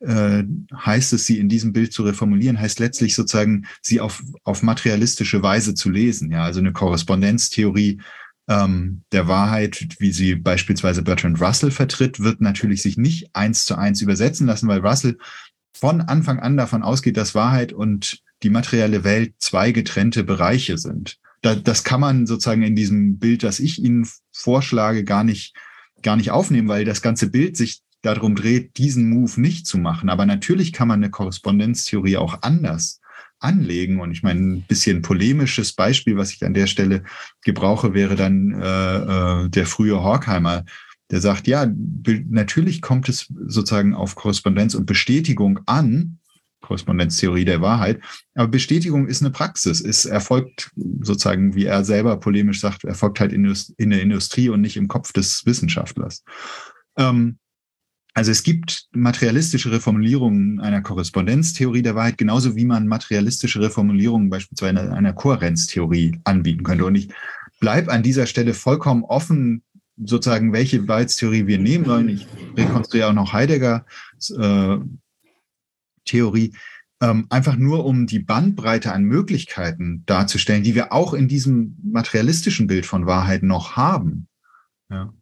äh, heißt es, sie in diesem Bild zu reformulieren, heißt letztlich sozusagen, sie auf, auf materialistische Weise zu lesen. Ja, also eine Korrespondenztheorie ähm, der Wahrheit, wie sie beispielsweise Bertrand Russell vertritt, wird natürlich sich nicht eins zu eins übersetzen lassen, weil Russell von Anfang an davon ausgeht, dass Wahrheit und die materielle Welt zwei getrennte Bereiche sind da, das kann man sozusagen in diesem Bild, das ich Ihnen vorschlage, gar nicht, gar nicht aufnehmen, weil das ganze Bild sich darum dreht, diesen Move nicht zu machen. Aber natürlich kann man eine Korrespondenztheorie auch anders anlegen. Und ich meine, ein bisschen polemisches Beispiel, was ich an der Stelle gebrauche, wäre dann äh, äh, der frühe Horkheimer, der sagt, ja, natürlich kommt es sozusagen auf Korrespondenz und Bestätigung an, Korrespondenztheorie der Wahrheit. Aber Bestätigung ist eine Praxis, es erfolgt sozusagen, wie er selber polemisch sagt, erfolgt halt in, der Industrie und nicht im Kopf des Wissenschaftlers. Ähm, also es gibt materialistische Reformulierungen einer Korrespondenztheorie der Wahrheit, genauso wie man materialistische Reformulierungen beispielsweise einer Kohärenztheorie anbieten könnte. Und ich bleibe an dieser Stelle vollkommen offen, sozusagen, welche Wahrheitstheorie wir nehmen sollen. Ich rekonstruiere auch noch Heidegger äh, Theorie, ähm, einfach nur um die Bandbreite an Möglichkeiten darzustellen, die wir auch in diesem materialistischen Bild von Wahrheit noch haben. Ja.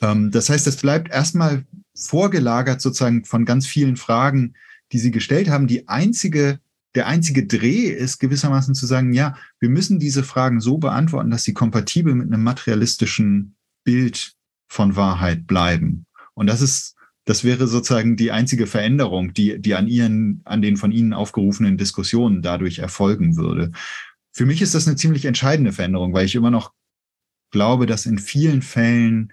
Ähm, das heißt, es bleibt erstmal vorgelagert sozusagen von ganz vielen Fragen, die Sie gestellt haben. Die einzige, der einzige Dreh ist gewissermaßen zu sagen, ja, wir müssen diese Fragen so beantworten, dass sie kompatibel mit einem materialistischen Bild von Wahrheit bleiben. Und das ist das wäre sozusagen die einzige Veränderung, die, die an ihren, an den von Ihnen aufgerufenen Diskussionen dadurch erfolgen würde. Für mich ist das eine ziemlich entscheidende Veränderung, weil ich immer noch glaube, dass in vielen Fällen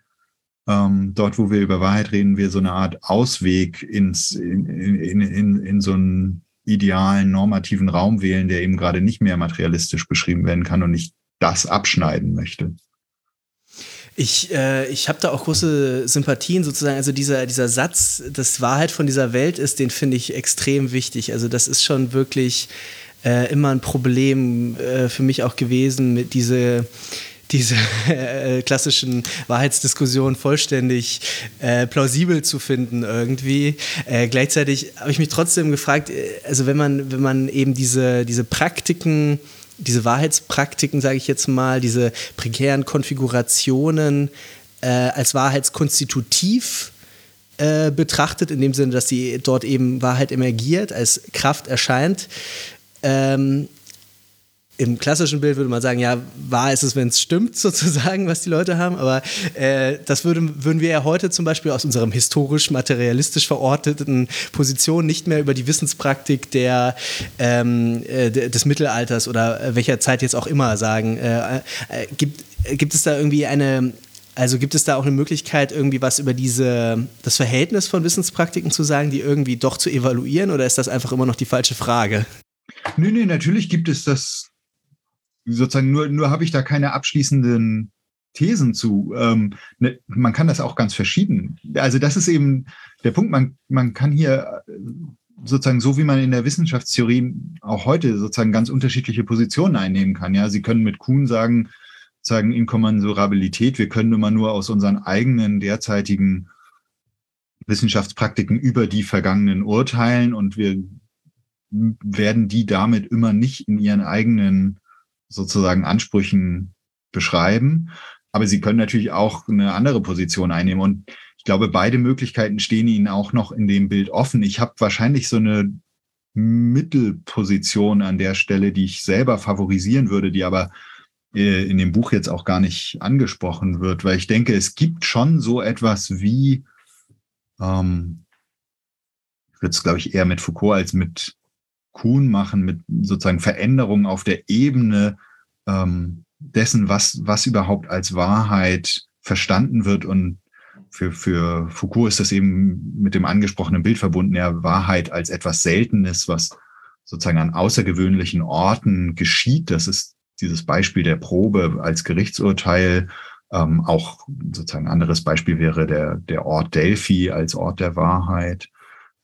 ähm, dort, wo wir über Wahrheit reden, wir so eine Art Ausweg ins, in, in, in, in so einen idealen normativen Raum wählen, der eben gerade nicht mehr materialistisch beschrieben werden kann und ich das abschneiden möchte. Ich, äh, ich habe da auch große Sympathien sozusagen. Also dieser, dieser Satz, das Wahrheit von dieser Welt ist, den finde ich extrem wichtig. Also das ist schon wirklich äh, immer ein Problem äh, für mich auch gewesen, mit diese diese äh, klassischen Wahrheitsdiskussionen vollständig äh, plausibel zu finden irgendwie. Äh, gleichzeitig habe ich mich trotzdem gefragt, äh, also wenn man, wenn man eben diese, diese Praktiken diese Wahrheitspraktiken, sage ich jetzt mal, diese prekären Konfigurationen äh, als wahrheitskonstitutiv äh, betrachtet, in dem Sinne, dass sie dort eben Wahrheit emergiert, als Kraft erscheint. Ähm, im klassischen Bild würde man sagen, ja, wahr ist es, wenn es stimmt, sozusagen, was die Leute haben. Aber äh, das würde, würden wir ja heute zum Beispiel aus unserem historisch-materialistisch verorteten Position nicht mehr über die Wissenspraktik der, ähm, äh, des Mittelalters oder welcher Zeit jetzt auch immer sagen. Äh, äh, gibt, gibt es da irgendwie eine, also gibt es da auch eine Möglichkeit, irgendwie was über diese, das Verhältnis von Wissenspraktiken zu sagen, die irgendwie doch zu evaluieren oder ist das einfach immer noch die falsche Frage? Nö, nee, natürlich gibt es das sozusagen nur, nur habe ich da keine abschließenden Thesen zu. Ähm, ne, man kann das auch ganz verschieden. Also das ist eben der Punkt, man, man kann hier äh, sozusagen so wie man in der Wissenschaftstheorie auch heute sozusagen ganz unterschiedliche Positionen einnehmen kann. Ja, Sie können mit Kuhn sagen, sagen Inkommensurabilität, wir können immer nur aus unseren eigenen derzeitigen Wissenschaftspraktiken über die vergangenen urteilen und wir werden die damit immer nicht in ihren eigenen sozusagen Ansprüchen beschreiben. aber sie können natürlich auch eine andere Position einnehmen. Und ich glaube, beide Möglichkeiten stehen ihnen auch noch in dem Bild offen. Ich habe wahrscheinlich so eine Mittelposition an der Stelle, die ich selber favorisieren würde, die aber äh, in dem Buch jetzt auch gar nicht angesprochen wird, weil ich denke, es gibt schon so etwas wie, ähm, ich würde es, glaube ich, eher mit Foucault als mit Kuhn machen, mit sozusagen Veränderungen auf der Ebene ähm, dessen, was, was überhaupt als Wahrheit verstanden wird und für, für Foucault ist das eben mit dem angesprochenen Bild verbunden, ja, Wahrheit als etwas Seltenes, was sozusagen an außergewöhnlichen Orten geschieht. Das ist dieses Beispiel der Probe als Gerichtsurteil. Ähm, auch sozusagen ein anderes Beispiel wäre der, der Ort Delphi als Ort der Wahrheit.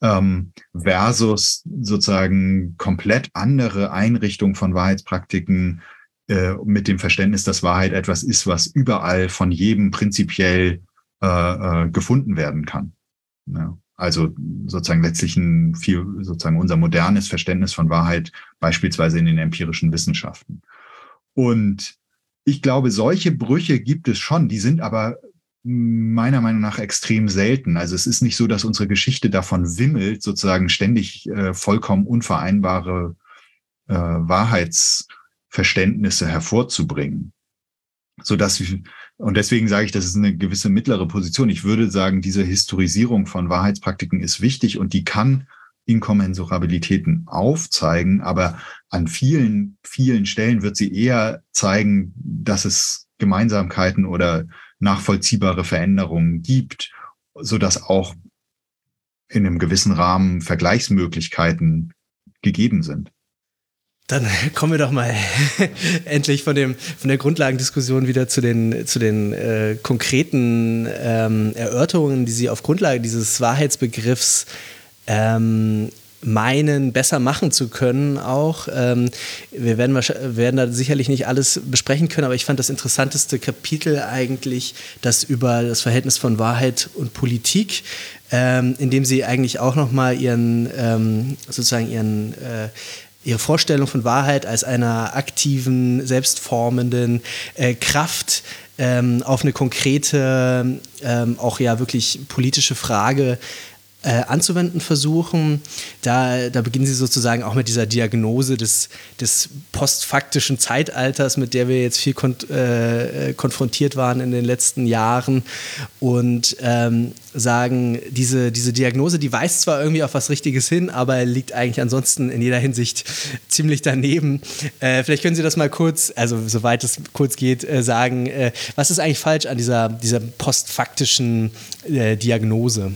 Ähm, versus sozusagen komplett andere Einrichtung von Wahrheitspraktiken äh, mit dem Verständnis, dass Wahrheit etwas ist, was überall von jedem prinzipiell äh, äh, gefunden werden kann. Ja. Also sozusagen letztlich ein viel, sozusagen unser modernes Verständnis von Wahrheit, beispielsweise in den empirischen Wissenschaften. Und ich glaube, solche Brüche gibt es schon, die sind aber meiner Meinung nach extrem selten. Also es ist nicht so, dass unsere Geschichte davon wimmelt, sozusagen ständig äh, vollkommen unvereinbare äh, Wahrheitsverständnisse hervorzubringen. So dass und deswegen sage ich, das ist eine gewisse mittlere Position. Ich würde sagen, diese Historisierung von Wahrheitspraktiken ist wichtig und die kann Inkommensurabilitäten aufzeigen, aber an vielen, vielen Stellen wird sie eher zeigen, dass es Gemeinsamkeiten oder nachvollziehbare Veränderungen gibt, so dass auch in einem gewissen Rahmen Vergleichsmöglichkeiten gegeben sind. Dann kommen wir doch mal endlich von, dem, von der Grundlagendiskussion wieder zu den, zu den äh, konkreten ähm, Erörterungen, die Sie auf Grundlage dieses Wahrheitsbegriffs ähm, meinen, besser machen zu können auch. Ähm, wir werden, werden da sicherlich nicht alles besprechen können, aber ich fand das interessanteste Kapitel eigentlich das über das Verhältnis von Wahrheit und Politik, ähm, in dem sie eigentlich auch nochmal ihren, ähm, sozusagen ihren äh, ihre Vorstellung von Wahrheit als einer aktiven, selbstformenden äh, Kraft ähm, auf eine konkrete, ähm, auch ja wirklich politische Frage äh, anzuwenden versuchen. Da, da beginnen sie sozusagen auch mit dieser Diagnose des, des postfaktischen Zeitalters, mit der wir jetzt viel kon äh, konfrontiert waren in den letzten Jahren und ähm, sagen, diese, diese Diagnose, die weist zwar irgendwie auf was Richtiges hin, aber liegt eigentlich ansonsten in jeder Hinsicht ziemlich daneben. Äh, vielleicht können Sie das mal kurz, also soweit es kurz geht, äh, sagen, äh, was ist eigentlich falsch an dieser, dieser postfaktischen äh, Diagnose?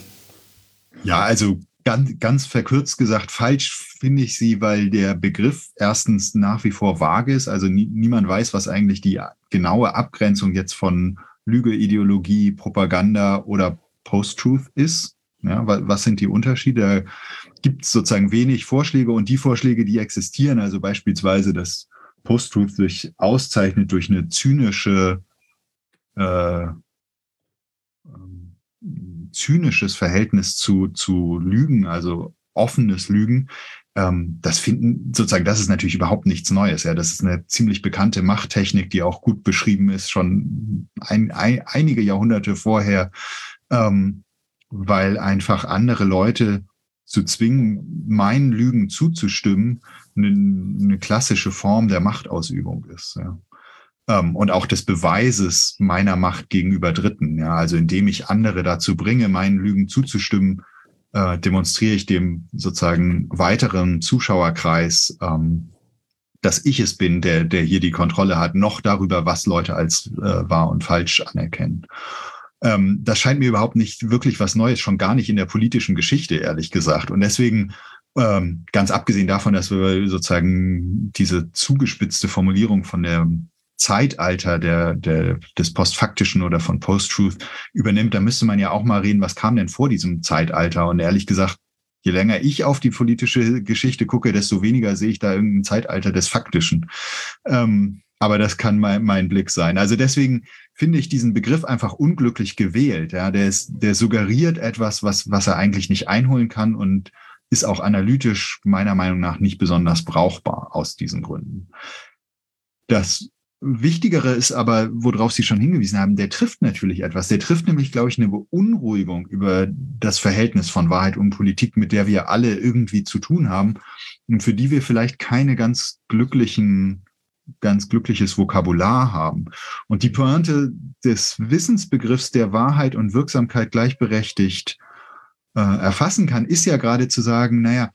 Ja, also ganz, ganz verkürzt gesagt, falsch finde ich sie, weil der Begriff erstens nach wie vor vage ist. Also nie, niemand weiß, was eigentlich die genaue Abgrenzung jetzt von Lüge, Ideologie, Propaganda oder Post-Truth ist. Ja, was sind die Unterschiede? Da gibt es sozusagen wenig Vorschläge und die Vorschläge, die existieren, also beispielsweise, dass Post-Truth sich auszeichnet durch eine zynische äh, zynisches Verhältnis zu, zu Lügen, also offenes Lügen, ähm, das finden sozusagen, das ist natürlich überhaupt nichts Neues. Ja, das ist eine ziemlich bekannte Machttechnik, die auch gut beschrieben ist, schon ein, ein, einige Jahrhunderte vorher, ähm, weil einfach andere Leute zu zwingen, meinen Lügen zuzustimmen, eine, eine klassische Form der Machtausübung ist. Ja ähm, und auch des Beweises meiner Macht gegenüber Dritten. Ja, also indem ich andere dazu bringe, meinen Lügen zuzustimmen, äh, demonstriere ich dem sozusagen weiteren Zuschauerkreis, ähm, dass ich es bin, der, der hier die Kontrolle hat, noch darüber, was Leute als äh, wahr und falsch anerkennen. Ähm, das scheint mir überhaupt nicht wirklich was Neues, schon gar nicht in der politischen Geschichte, ehrlich gesagt. Und deswegen ähm, ganz abgesehen davon, dass wir sozusagen diese zugespitzte Formulierung von der Zeitalter der, der, des Postfaktischen oder von Post-Truth übernimmt, da müsste man ja auch mal reden, was kam denn vor diesem Zeitalter? Und ehrlich gesagt, je länger ich auf die politische Geschichte gucke, desto weniger sehe ich da irgendein Zeitalter des Faktischen. Ähm, aber das kann mein, mein Blick sein. Also deswegen finde ich diesen Begriff einfach unglücklich gewählt. Ja, der, ist, der suggeriert etwas, was, was er eigentlich nicht einholen kann und ist auch analytisch meiner Meinung nach nicht besonders brauchbar aus diesen Gründen. Das Wichtigere ist aber, worauf Sie schon hingewiesen haben, der trifft natürlich etwas. Der trifft nämlich, glaube ich, eine Beunruhigung über das Verhältnis von Wahrheit und Politik, mit der wir alle irgendwie zu tun haben und für die wir vielleicht keine ganz glücklichen, ganz glückliches Vokabular haben. Und die Pointe des Wissensbegriffs der Wahrheit und Wirksamkeit gleichberechtigt äh, erfassen kann, ist ja gerade zu sagen, naja,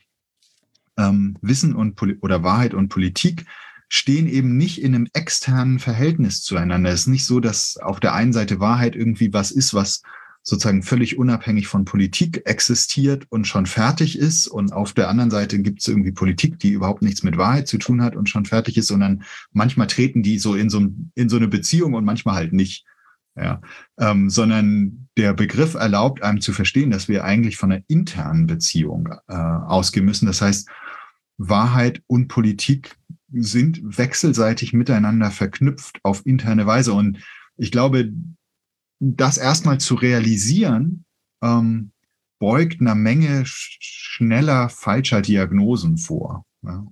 ähm, Wissen und Poli oder Wahrheit und Politik stehen eben nicht in einem externen Verhältnis zueinander. Es ist nicht so, dass auf der einen Seite Wahrheit irgendwie was ist, was sozusagen völlig unabhängig von Politik existiert und schon fertig ist. Und auf der anderen Seite gibt es irgendwie Politik, die überhaupt nichts mit Wahrheit zu tun hat und schon fertig ist, sondern manchmal treten die so in so, in so eine Beziehung und manchmal halt nicht. Ja, ähm, sondern der Begriff erlaubt einem zu verstehen, dass wir eigentlich von einer internen Beziehung äh, ausgehen müssen. Das heißt, Wahrheit und Politik sind wechselseitig miteinander verknüpft auf interne Weise. Und ich glaube, das erstmal zu realisieren, ähm, beugt einer Menge schneller falscher Diagnosen vor. Ja.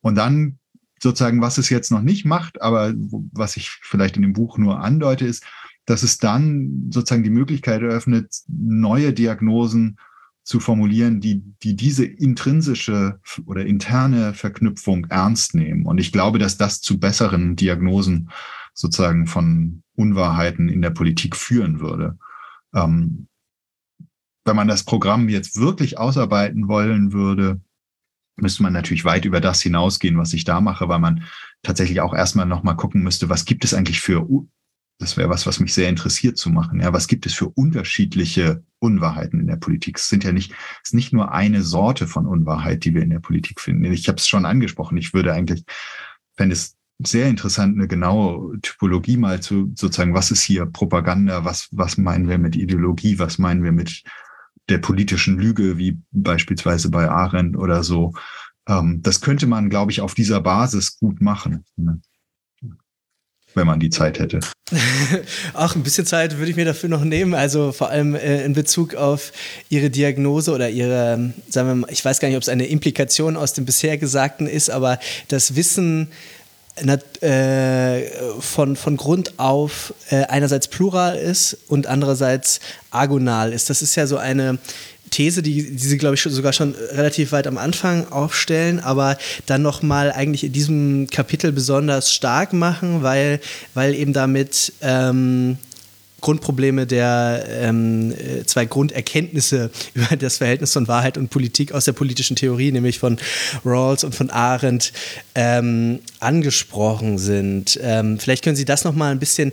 Und dann sozusagen, was es jetzt noch nicht macht, aber was ich vielleicht in dem Buch nur andeute, ist, dass es dann sozusagen die Möglichkeit eröffnet, neue Diagnosen zu formulieren, die, die diese intrinsische oder interne Verknüpfung ernst nehmen. Und ich glaube, dass das zu besseren Diagnosen sozusagen von Unwahrheiten in der Politik führen würde. Ähm, wenn man das Programm jetzt wirklich ausarbeiten wollen würde, müsste man natürlich weit über das hinausgehen, was ich da mache, weil man tatsächlich auch erstmal nochmal gucken müsste, was gibt es eigentlich für das wäre was, was mich sehr interessiert zu machen. Ja, was gibt es für unterschiedliche Unwahrheiten in der Politik? Es sind ja nicht, es ist nicht nur eine Sorte von Unwahrheit, die wir in der Politik finden. Ich habe es schon angesprochen. Ich würde eigentlich, fände es sehr interessant, eine genaue Typologie mal zu sozusagen, was ist hier Propaganda, was, was meinen wir mit Ideologie, was meinen wir mit der politischen Lüge, wie beispielsweise bei Arendt oder so. Ähm, das könnte man, glaube ich, auf dieser Basis gut machen. Wenn man die Zeit hätte. Ach, ein bisschen Zeit würde ich mir dafür noch nehmen. Also vor allem äh, in Bezug auf Ihre Diagnose oder Ihre, sagen wir mal, ich weiß gar nicht, ob es eine Implikation aus dem bisher Gesagten ist, aber das Wissen äh, von, von Grund auf äh, einerseits plural ist und andererseits agonal ist. Das ist ja so eine These, die, die sie, glaube ich, sogar schon relativ weit am Anfang aufstellen, aber dann nochmal eigentlich in diesem Kapitel besonders stark machen, weil, weil eben damit ähm, Grundprobleme der ähm, äh, zwei Grunderkenntnisse über das Verhältnis von Wahrheit und Politik aus der politischen Theorie, nämlich von Rawls und von Arendt, ähm, angesprochen sind. Ähm, vielleicht können Sie das noch mal ein bisschen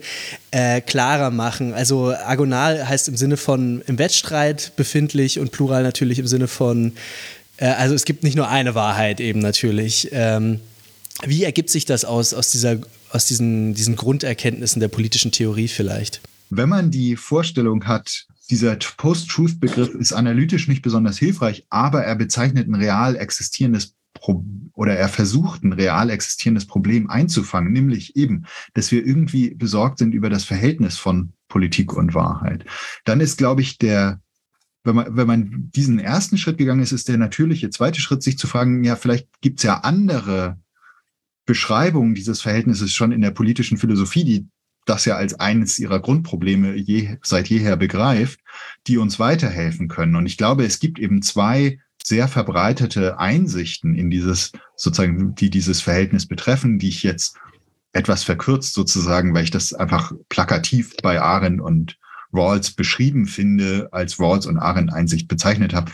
äh, klarer machen. Also agonal heißt im Sinne von im Wettstreit befindlich und plural natürlich im Sinne von, äh, also es gibt nicht nur eine Wahrheit eben natürlich. Ähm, wie ergibt sich das aus, aus, dieser, aus diesen, diesen Grunderkenntnissen der politischen Theorie vielleicht? Wenn man die Vorstellung hat, dieser Post-Truth-Begriff ist analytisch nicht besonders hilfreich, aber er bezeichnet ein real existierendes Pro oder er versucht ein real existierendes Problem einzufangen, nämlich eben, dass wir irgendwie besorgt sind über das Verhältnis von Politik und Wahrheit. Dann ist, glaube ich, der wenn man, wenn man diesen ersten Schritt gegangen ist, ist der natürliche zweite Schritt, sich zu fragen, ja, vielleicht gibt es ja andere Beschreibungen dieses Verhältnisses schon in der politischen Philosophie, die das ja als eines ihrer Grundprobleme je, seit jeher begreift, die uns weiterhelfen können. Und ich glaube, es gibt eben zwei sehr verbreitete Einsichten in dieses, sozusagen, die dieses Verhältnis betreffen, die ich jetzt etwas verkürzt sozusagen, weil ich das einfach plakativ bei Arendt und Rawls beschrieben finde, als Rawls und Arendt Einsicht bezeichnet habe.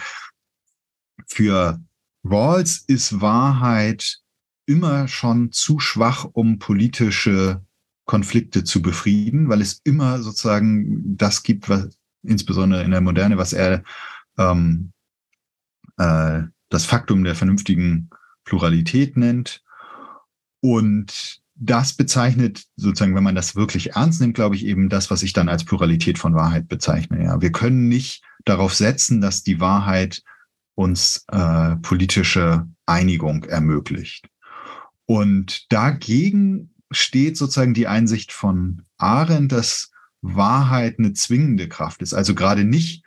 Für Rawls ist Wahrheit immer schon zu schwach, um politische Konflikte zu befrieden, weil es immer sozusagen das gibt, was insbesondere in der Moderne, was er ähm, äh, das Faktum der vernünftigen Pluralität nennt. Und das bezeichnet sozusagen, wenn man das wirklich ernst nimmt, glaube ich, eben das, was ich dann als Pluralität von Wahrheit bezeichne. Ja, wir können nicht darauf setzen, dass die Wahrheit uns äh, politische Einigung ermöglicht. Und dagegen steht sozusagen die Einsicht von Arendt, dass Wahrheit eine zwingende Kraft ist. Also gerade nicht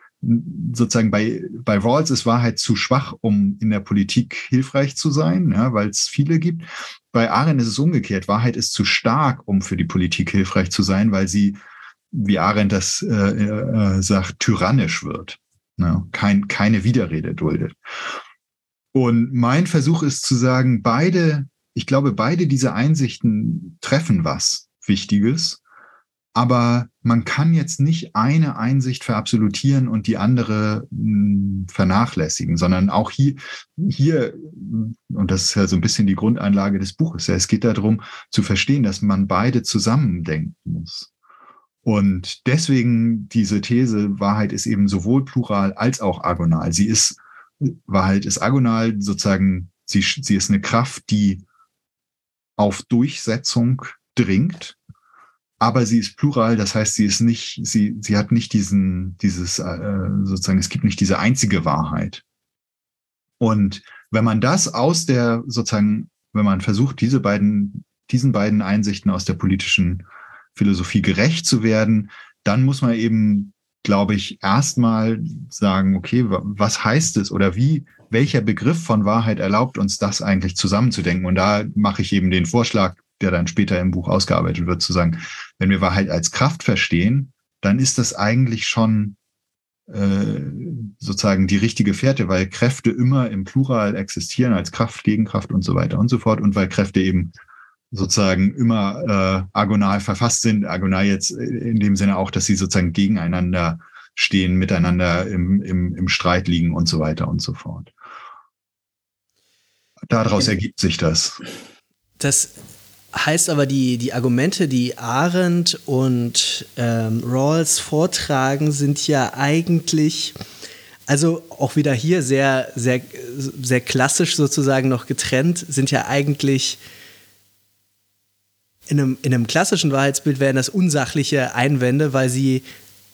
sozusagen bei, bei Rawls ist Wahrheit zu schwach, um in der Politik hilfreich zu sein, ja, weil es viele gibt. Bei Arendt ist es umgekehrt. Wahrheit ist zu stark, um für die Politik hilfreich zu sein, weil sie, wie Arendt das äh, äh, sagt, tyrannisch wird. Ja, kein, keine Widerrede duldet. Und mein Versuch ist zu sagen, beide, ich glaube, beide diese Einsichten treffen was Wichtiges aber man kann jetzt nicht eine Einsicht verabsolutieren und die andere hm, vernachlässigen, sondern auch hier, hier, und das ist ja so ein bisschen die Grundeinlage des Buches, es geht darum zu verstehen, dass man beide zusammendenken muss. Und deswegen diese These, Wahrheit ist eben sowohl plural als auch agonal. Sie ist, Wahrheit ist agonal, sozusagen, sie, sie ist eine Kraft, die auf Durchsetzung dringt aber sie ist plural, das heißt, sie ist nicht, sie, sie hat nicht diesen, dieses, äh, sozusagen, es gibt nicht diese einzige Wahrheit. Und wenn man das aus der, sozusagen, wenn man versucht, diese beiden, diesen beiden Einsichten aus der politischen Philosophie gerecht zu werden, dann muss man eben, glaube ich, erstmal sagen, okay, was heißt es oder wie, welcher Begriff von Wahrheit erlaubt uns das eigentlich zusammenzudenken? Und da mache ich eben den Vorschlag, der dann später im Buch ausgearbeitet wird, zu sagen, wenn wir Wahrheit als Kraft verstehen, dann ist das eigentlich schon äh, sozusagen die richtige Fährte, weil Kräfte immer im Plural existieren als Kraft, Gegenkraft und so weiter und so fort und weil Kräfte eben sozusagen immer äh, agonal verfasst sind. Agonal jetzt in dem Sinne auch, dass sie sozusagen gegeneinander stehen, miteinander im, im, im Streit liegen und so weiter und so fort. Daraus ergibt sich das. Das heißt aber, die, die Argumente, die Arendt und ähm, Rawls vortragen, sind ja eigentlich, also auch wieder hier sehr, sehr, sehr klassisch sozusagen noch getrennt, sind ja eigentlich in einem, in einem klassischen Wahrheitsbild wären das unsachliche Einwände, weil sie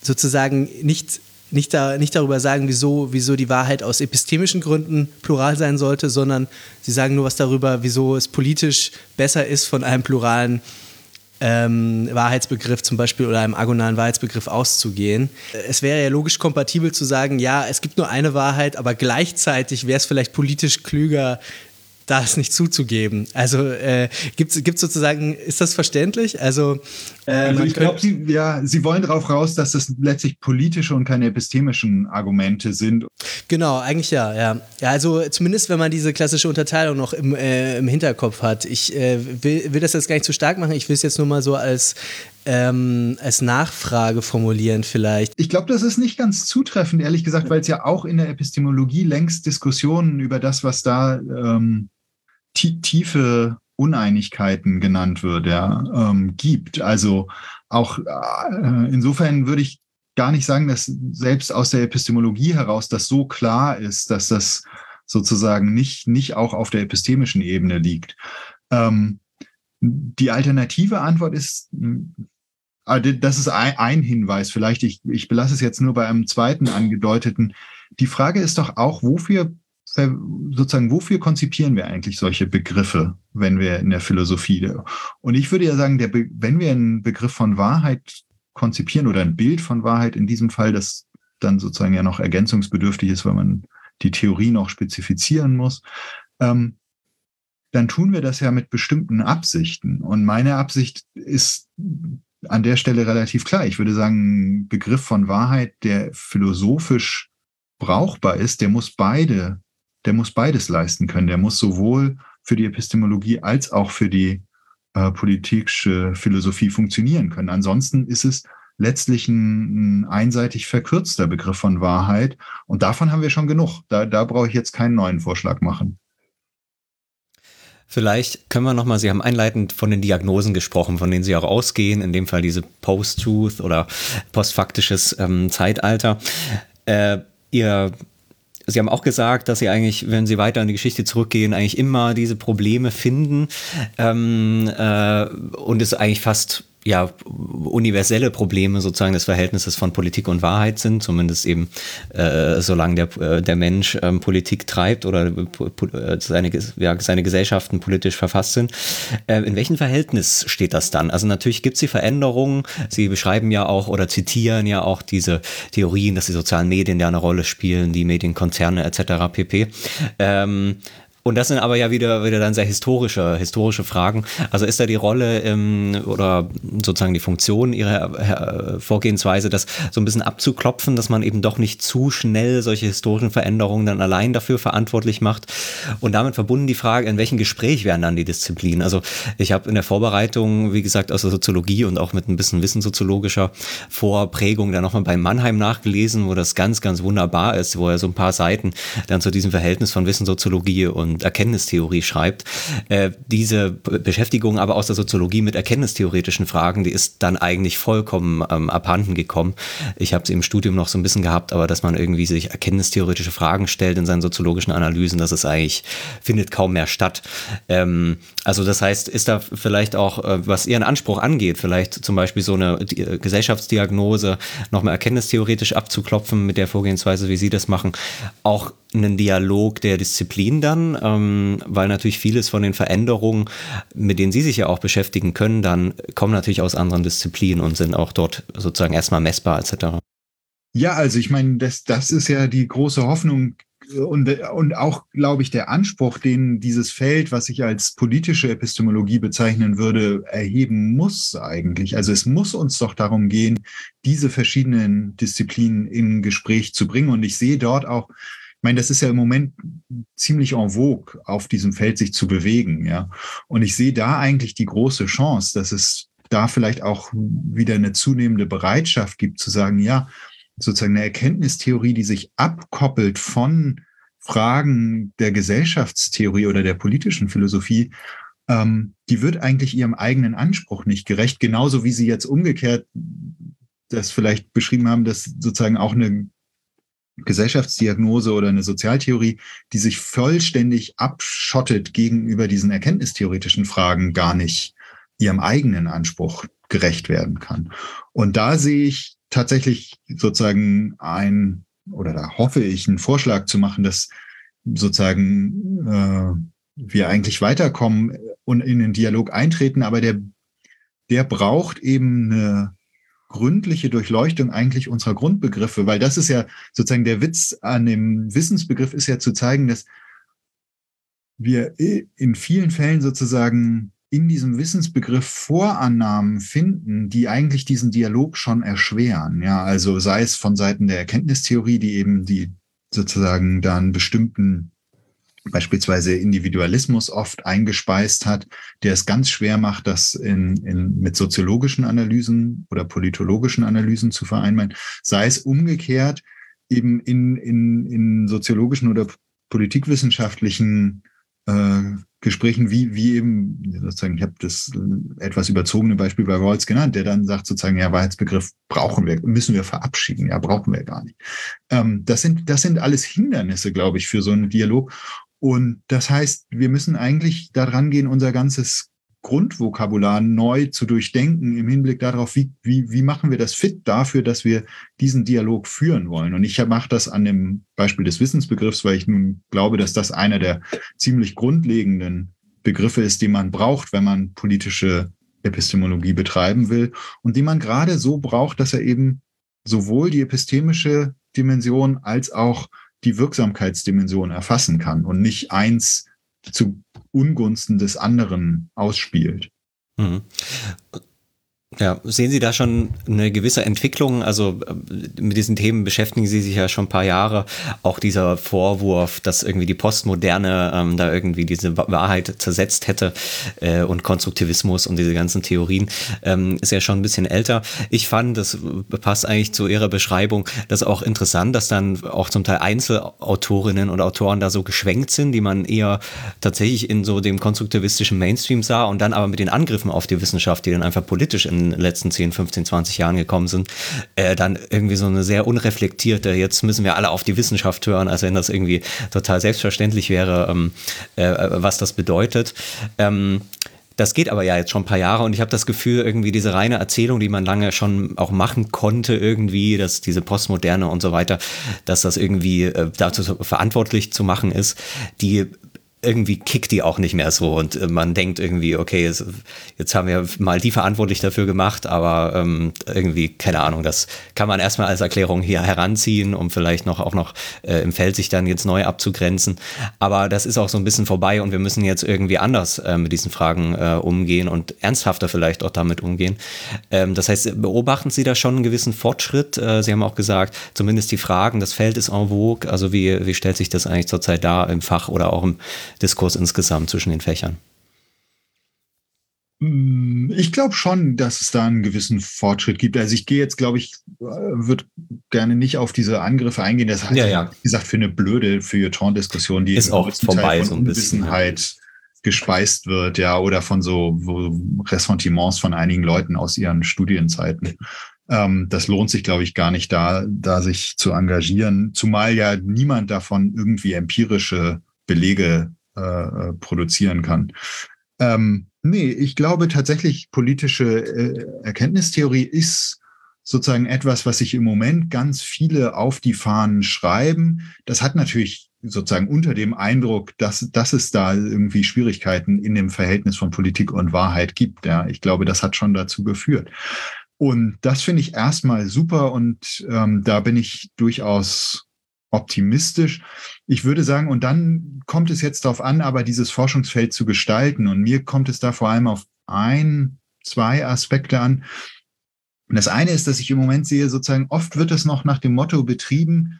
sozusagen nicht nicht, da, nicht darüber sagen, wieso, wieso die Wahrheit aus epistemischen Gründen plural sein sollte, sondern sie sagen nur was darüber, wieso es politisch besser ist, von einem pluralen ähm, Wahrheitsbegriff zum Beispiel oder einem agonalen Wahrheitsbegriff auszugehen. Es wäre ja logisch kompatibel zu sagen, ja, es gibt nur eine Wahrheit, aber gleichzeitig wäre es vielleicht politisch klüger, das nicht zuzugeben. Also äh, gibt es sozusagen, ist das verständlich? Also, äh, also ich glaube, Sie, ja, Sie wollen darauf raus, dass das letztlich politische und keine epistemischen Argumente sind. Genau, eigentlich ja, ja. Ja, also zumindest wenn man diese klassische Unterteilung noch im, äh, im Hinterkopf hat. Ich äh, will, will das jetzt gar nicht zu stark machen, ich will es jetzt nur mal so als ähm, als Nachfrage formulieren vielleicht. Ich glaube, das ist nicht ganz zutreffend, ehrlich gesagt, weil es ja auch in der Epistemologie längst Diskussionen über das, was da ähm, tiefe Uneinigkeiten genannt wird, ja, ähm, gibt. Also auch äh, insofern würde ich gar nicht sagen, dass selbst aus der Epistemologie heraus das so klar ist, dass das sozusagen nicht, nicht auch auf der epistemischen Ebene liegt. Ähm, die alternative Antwort ist, äh, das ist ein, Hinweis, vielleicht, ich, ich belasse es jetzt nur bei einem zweiten angedeuteten. Die Frage ist doch auch, wofür sozusagen, wofür konzipieren wir eigentlich solche Begriffe, wenn wir in der Philosophie? Und ich würde ja sagen, der wenn wir einen Begriff von Wahrheit konzipieren oder ein Bild von Wahrheit in diesem Fall, das dann sozusagen ja noch ergänzungsbedürftig ist, weil man die Theorie noch spezifizieren muss, ähm, dann tun wir das ja mit bestimmten Absichten. Und meine Absicht ist an der Stelle relativ klar. Ich würde sagen, ein Begriff von Wahrheit, der philosophisch brauchbar ist, der muss beide der muss beides leisten können. Der muss sowohl für die Epistemologie als auch für die äh, politische Philosophie funktionieren können. Ansonsten ist es letztlich ein, ein, einseitig verkürzter Begriff von Wahrheit. Und davon haben wir schon genug. Da, da brauche ich jetzt keinen neuen Vorschlag machen. Vielleicht können wir nochmal, Sie haben einleitend von den Diagnosen gesprochen, von denen Sie auch ausgehen, in dem Fall diese Post-Truth oder postfaktisches ähm, Zeitalter. Äh, Ihr Sie haben auch gesagt, dass Sie eigentlich, wenn Sie weiter in die Geschichte zurückgehen, eigentlich immer diese Probleme finden. Ähm, äh, und es eigentlich fast ja, universelle Probleme sozusagen des Verhältnisses von Politik und Wahrheit sind, zumindest eben äh, solange der, äh, der Mensch ähm, Politik treibt oder äh, seine, ja, seine Gesellschaften politisch verfasst sind. Äh, in welchem Verhältnis steht das dann? Also natürlich gibt es die Veränderungen. Sie beschreiben ja auch oder zitieren ja auch diese Theorien, dass die sozialen Medien ja eine Rolle spielen, die Medienkonzerne etc. pp. Ähm, und das sind aber ja wieder, wieder dann sehr historische, historische Fragen. Also ist da die Rolle ähm, oder sozusagen die Funktion ihrer äh, Vorgehensweise, das so ein bisschen abzuklopfen, dass man eben doch nicht zu schnell solche historischen Veränderungen dann allein dafür verantwortlich macht. Und damit verbunden die Frage, in welchem Gespräch werden dann die Disziplinen? Also ich habe in der Vorbereitung, wie gesagt, aus der Soziologie und auch mit ein bisschen wissenssoziologischer Vorprägung dann nochmal bei Mannheim nachgelesen, wo das ganz, ganz wunderbar ist, wo er so ein paar Seiten dann zu diesem Verhältnis von Wissenssoziologie und Erkenntnistheorie schreibt. Äh, diese Beschäftigung aber aus der Soziologie mit erkenntnistheoretischen Fragen, die ist dann eigentlich vollkommen ähm, abhanden gekommen. Ich habe sie im Studium noch so ein bisschen gehabt, aber dass man irgendwie sich erkenntnistheoretische Fragen stellt in seinen soziologischen Analysen, das ist eigentlich, findet kaum mehr statt. Ähm, also das heißt, ist da vielleicht auch, äh, was Ihren Anspruch angeht, vielleicht zum Beispiel so eine äh, Gesellschaftsdiagnose nochmal erkenntnistheoretisch abzuklopfen mit der Vorgehensweise, wie Sie das machen, auch einen Dialog der Disziplin dann, ähm, weil natürlich vieles von den Veränderungen, mit denen Sie sich ja auch beschäftigen können, dann kommen natürlich aus anderen Disziplinen und sind auch dort sozusagen erstmal messbar etc. Ja, also ich meine, das, das ist ja die große Hoffnung und, und auch, glaube ich, der Anspruch, den dieses Feld, was ich als politische Epistemologie bezeichnen würde, erheben muss eigentlich. Also es muss uns doch darum gehen, diese verschiedenen Disziplinen in Gespräch zu bringen. Und ich sehe dort auch ich meine, das ist ja im Moment ziemlich en vogue, auf diesem Feld sich zu bewegen, ja. Und ich sehe da eigentlich die große Chance, dass es da vielleicht auch wieder eine zunehmende Bereitschaft gibt, zu sagen, ja, sozusagen eine Erkenntnistheorie, die sich abkoppelt von Fragen der Gesellschaftstheorie oder der politischen Philosophie, ähm, die wird eigentlich ihrem eigenen Anspruch nicht gerecht, genauso wie sie jetzt umgekehrt das vielleicht beschrieben haben, dass sozusagen auch eine Gesellschaftsdiagnose oder eine Sozialtheorie, die sich vollständig abschottet gegenüber diesen erkenntnistheoretischen Fragen, gar nicht ihrem eigenen Anspruch gerecht werden kann. Und da sehe ich tatsächlich sozusagen ein, oder da hoffe ich, einen Vorschlag zu machen, dass sozusagen äh, wir eigentlich weiterkommen und in den Dialog eintreten, aber der, der braucht eben eine gründliche Durchleuchtung eigentlich unserer Grundbegriffe, weil das ist ja sozusagen der Witz an dem Wissensbegriff ist ja zu zeigen, dass wir in vielen Fällen sozusagen in diesem Wissensbegriff Vorannahmen finden, die eigentlich diesen Dialog schon erschweren. Ja, also sei es von Seiten der Erkenntnistheorie, die eben die sozusagen dann bestimmten beispielsweise Individualismus oft eingespeist hat, der es ganz schwer macht, das in, in, mit soziologischen Analysen oder politologischen Analysen zu vereinbaren, sei es umgekehrt eben in, in, in soziologischen oder politikwissenschaftlichen äh, Gesprächen, wie, wie eben, sozusagen, ich habe das etwas überzogene Beispiel bei Rawls genannt, der dann sagt sozusagen, ja, Wahrheitsbegriff brauchen wir, müssen wir verabschieden, ja, brauchen wir gar nicht. Ähm, das, sind, das sind alles Hindernisse, glaube ich, für so einen Dialog. Und das heißt, wir müssen eigentlich daran gehen, unser ganzes Grundvokabular neu zu durchdenken im Hinblick darauf, wie, wie, wie machen wir das fit dafür, dass wir diesen Dialog führen wollen. Und ich mache das an dem Beispiel des Wissensbegriffs, weil ich nun glaube, dass das einer der ziemlich grundlegenden Begriffe ist, die man braucht, wenn man politische Epistemologie betreiben will und die man gerade so braucht, dass er eben sowohl die epistemische Dimension als auch die Wirksamkeitsdimension erfassen kann und nicht eins zu Ungunsten des anderen ausspielt. Mhm. Ja, sehen Sie da schon eine gewisse Entwicklung? Also äh, mit diesen Themen beschäftigen Sie sich ja schon ein paar Jahre. Auch dieser Vorwurf, dass irgendwie die Postmoderne ähm, da irgendwie diese Wahrheit zersetzt hätte äh, und Konstruktivismus und diese ganzen Theorien ähm, ist ja schon ein bisschen älter. Ich fand, das passt eigentlich zu Ihrer Beschreibung, das auch interessant, dass dann auch zum Teil Einzelautorinnen und Autoren da so geschwenkt sind, die man eher tatsächlich in so dem konstruktivistischen Mainstream sah und dann aber mit den Angriffen auf die Wissenschaft, die dann einfach politisch in den letzten 10, 15, 20 Jahren gekommen sind, äh, dann irgendwie so eine sehr unreflektierte, jetzt müssen wir alle auf die Wissenschaft hören, als wenn das irgendwie total selbstverständlich wäre, ähm, äh, was das bedeutet. Ähm, das geht aber ja jetzt schon ein paar Jahre und ich habe das Gefühl, irgendwie diese reine Erzählung, die man lange schon auch machen konnte, irgendwie, dass diese Postmoderne und so weiter, dass das irgendwie äh, dazu verantwortlich zu machen ist, die irgendwie kickt die auch nicht mehr so und äh, man denkt irgendwie, okay, jetzt, haben wir mal die verantwortlich dafür gemacht, aber ähm, irgendwie, keine Ahnung, das kann man erstmal als Erklärung hier heranziehen, um vielleicht noch auch noch äh, im Feld sich dann jetzt neu abzugrenzen. Aber das ist auch so ein bisschen vorbei und wir müssen jetzt irgendwie anders äh, mit diesen Fragen äh, umgehen und ernsthafter vielleicht auch damit umgehen. Ähm, das heißt, beobachten Sie da schon einen gewissen Fortschritt? Äh, Sie haben auch gesagt, zumindest die Fragen, das Feld ist en vogue. Also wie, wie stellt sich das eigentlich zurzeit da im Fach oder auch im Diskurs insgesamt zwischen den Fächern? Mm, ich glaube schon, dass es da einen gewissen Fortschritt gibt. Also ich gehe jetzt, glaube ich, äh, würde gerne nicht auf diese Angriffe eingehen. Das hat ja, ja. wie gesagt für eine blöde Feuilleton-Diskussion, die ist auch vorbei von so ein bisschen. Unwissenheit ja. gespeist wird, ja, oder von so Ressentiments von einigen Leuten aus ihren Studienzeiten. Ähm, das lohnt sich, glaube ich, gar nicht da, da sich zu engagieren, zumal ja niemand davon irgendwie empirische Belege äh, produzieren kann. Ähm, nee, ich glaube tatsächlich, politische äh, Erkenntnistheorie ist sozusagen etwas, was sich im Moment ganz viele auf die Fahnen schreiben. Das hat natürlich sozusagen unter dem Eindruck, dass, dass es da irgendwie Schwierigkeiten in dem Verhältnis von Politik und Wahrheit gibt. Ja, ich glaube, das hat schon dazu geführt. Und das finde ich erstmal super und ähm, da bin ich durchaus optimistisch. Ich würde sagen, und dann kommt es jetzt darauf an, aber dieses Forschungsfeld zu gestalten. Und mir kommt es da vor allem auf ein, zwei Aspekte an. Und das eine ist, dass ich im Moment sehe, sozusagen, oft wird es noch nach dem Motto betrieben,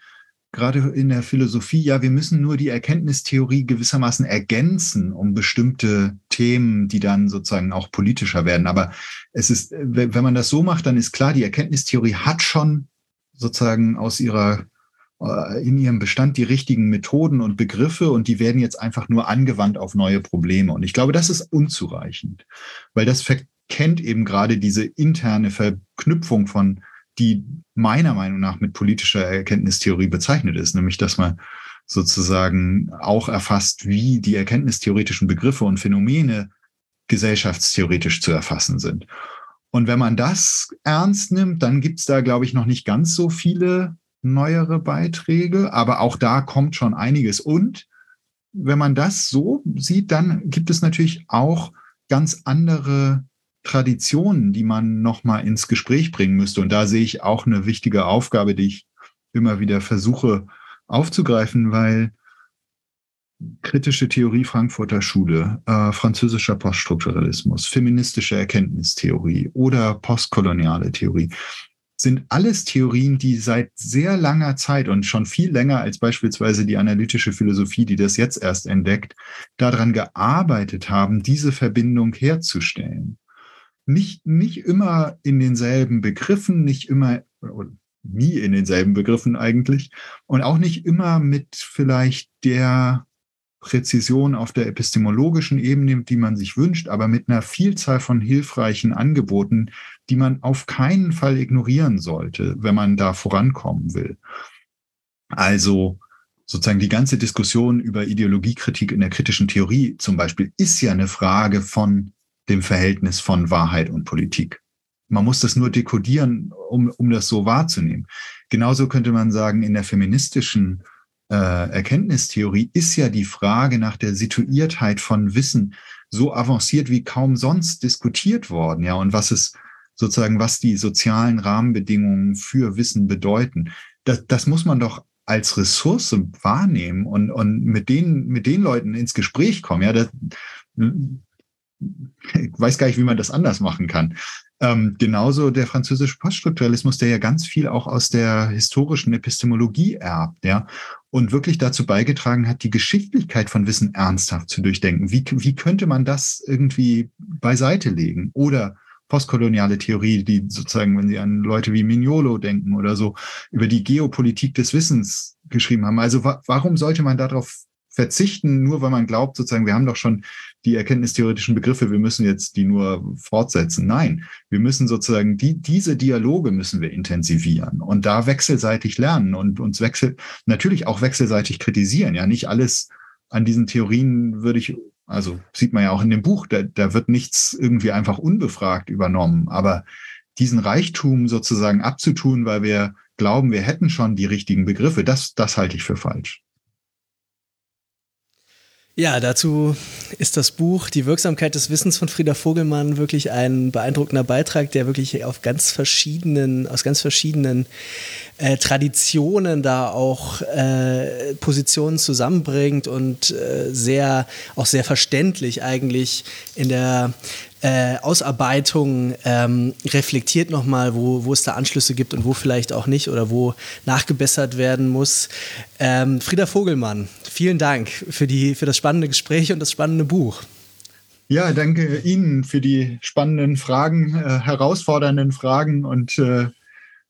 gerade in der Philosophie, ja, wir müssen nur die Erkenntnistheorie gewissermaßen ergänzen um bestimmte Themen, die dann sozusagen auch politischer werden. Aber es ist, wenn man das so macht, dann ist klar, die Erkenntnistheorie hat schon sozusagen aus ihrer in ihrem Bestand die richtigen Methoden und Begriffe und die werden jetzt einfach nur angewandt auf neue Probleme. Und ich glaube, das ist unzureichend, weil das verkennt eben gerade diese interne Verknüpfung von, die meiner Meinung nach mit politischer Erkenntnistheorie bezeichnet ist, nämlich dass man sozusagen auch erfasst, wie die erkenntnistheoretischen Begriffe und Phänomene gesellschaftstheoretisch zu erfassen sind. Und wenn man das ernst nimmt, dann gibt es da, glaube ich, noch nicht ganz so viele neuere Beiträge, aber auch da kommt schon einiges. Und wenn man das so sieht, dann gibt es natürlich auch ganz andere Traditionen, die man nochmal ins Gespräch bringen müsste. Und da sehe ich auch eine wichtige Aufgabe, die ich immer wieder versuche aufzugreifen, weil kritische Theorie Frankfurter Schule, äh, französischer Poststrukturalismus, feministische Erkenntnistheorie oder postkoloniale Theorie sind alles Theorien, die seit sehr langer Zeit und schon viel länger als beispielsweise die analytische Philosophie, die das jetzt erst entdeckt, daran gearbeitet haben, diese Verbindung herzustellen. Nicht, nicht immer in denselben Begriffen, nicht immer, nie in denselben Begriffen eigentlich und auch nicht immer mit vielleicht der Präzision auf der epistemologischen Ebene, die man sich wünscht, aber mit einer Vielzahl von hilfreichen Angeboten, die man auf keinen Fall ignorieren sollte, wenn man da vorankommen will. Also sozusagen die ganze Diskussion über Ideologiekritik in der kritischen Theorie zum Beispiel ist ja eine Frage von dem Verhältnis von Wahrheit und Politik. Man muss das nur dekodieren, um, um das so wahrzunehmen. Genauso könnte man sagen, in der feministischen äh, Erkenntnistheorie ist ja die Frage nach der Situiertheit von Wissen so avanciert wie kaum sonst diskutiert worden, ja, und was es sozusagen, was die sozialen Rahmenbedingungen für Wissen bedeuten. Das, das muss man doch als Ressource wahrnehmen und, und mit den, mit den Leuten ins Gespräch kommen. Ja, das, ich weiß gar nicht, wie man das anders machen kann. Ähm, genauso der französische Poststrukturalismus, der ja ganz viel auch aus der historischen Epistemologie erbt, ja, und wirklich dazu beigetragen hat, die Geschichtlichkeit von Wissen ernsthaft zu durchdenken. Wie, wie könnte man das irgendwie beiseite legen? Oder postkoloniale Theorie, die sozusagen, wenn Sie an Leute wie Mignolo denken oder so, über die Geopolitik des Wissens geschrieben haben. Also wa warum sollte man darauf verzichten, nur weil man glaubt, sozusagen, wir haben doch schon die erkenntnistheoretischen Begriffe, wir müssen jetzt die nur fortsetzen. Nein, wir müssen sozusagen die, diese Dialoge müssen wir intensivieren und da wechselseitig lernen und uns wechsel, natürlich auch wechselseitig kritisieren. Ja, nicht alles an diesen Theorien würde ich Also sieht man ja auch in dem Buch, da, da wird nichts irgendwie einfach unbefragt übernommen. Aber diesen Reichtum sozusagen abzutun, weil wir glauben, wir hätten schon die richtigen Begriffe, das, das halte ich für falsch. Ja, dazu ist das Buch Die Wirksamkeit des Wissens von Frieda Vogelmann wirklich ein beeindruckender Beitrag, der wirklich auf ganz verschiedenen, aus ganz verschiedenen äh, Traditionen da auch äh, Positionen zusammenbringt und äh, sehr, auch sehr verständlich eigentlich in der äh, Ausarbeitung ähm, reflektiert nochmal, wo, wo es da Anschlüsse gibt und wo vielleicht auch nicht oder wo nachgebessert werden muss. Ähm, Frieda Vogelmann, vielen Dank für, die, für das spannende Gespräch und das spannende Buch. Ja, danke Ihnen für die spannenden Fragen, äh, herausfordernden Fragen und äh,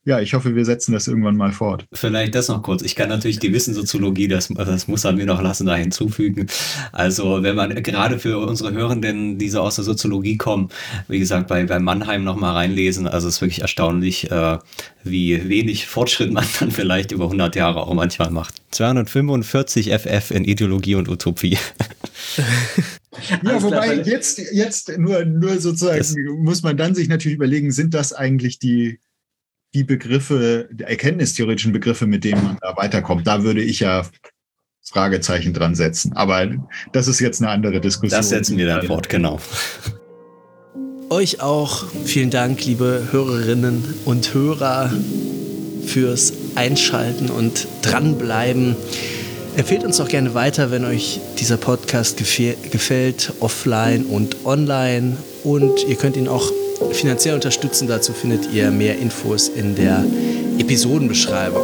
ja, ich hoffe, wir setzen das irgendwann mal fort. Vielleicht das noch kurz. Ich kann natürlich die Wissenssoziologie, das, das muss man mir noch lassen, da hinzufügen. Also, wenn man gerade für unsere Hörenden, die so aus der Soziologie kommen, wie gesagt, bei, bei Mannheim nochmal reinlesen. Also, es ist wirklich erstaunlich, äh, wie wenig Fortschritt man dann vielleicht über 100 Jahre auch manchmal macht. 245 FF in Ideologie und Utopie. Ja, wobei jetzt, jetzt nur, nur sozusagen das muss man dann sich natürlich überlegen, sind das eigentlich die, die Begriffe, die erkenntnistheoretischen Begriffe, mit denen man da weiterkommt. Da würde ich ja Fragezeichen dran setzen. Aber das ist jetzt eine andere Diskussion. Das setzen wir dann fort, genau. Euch auch vielen Dank, liebe Hörerinnen und Hörer, fürs Einschalten und dranbleiben. Empfehlt uns auch gerne weiter, wenn euch dieser Podcast gefällt, offline und online. Und ihr könnt ihn auch finanziell unterstützen. Dazu findet ihr mehr Infos in der Episodenbeschreibung.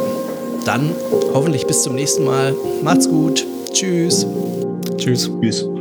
Dann hoffentlich bis zum nächsten Mal. Macht's gut. Tschüss. Tschüss. Tschüss.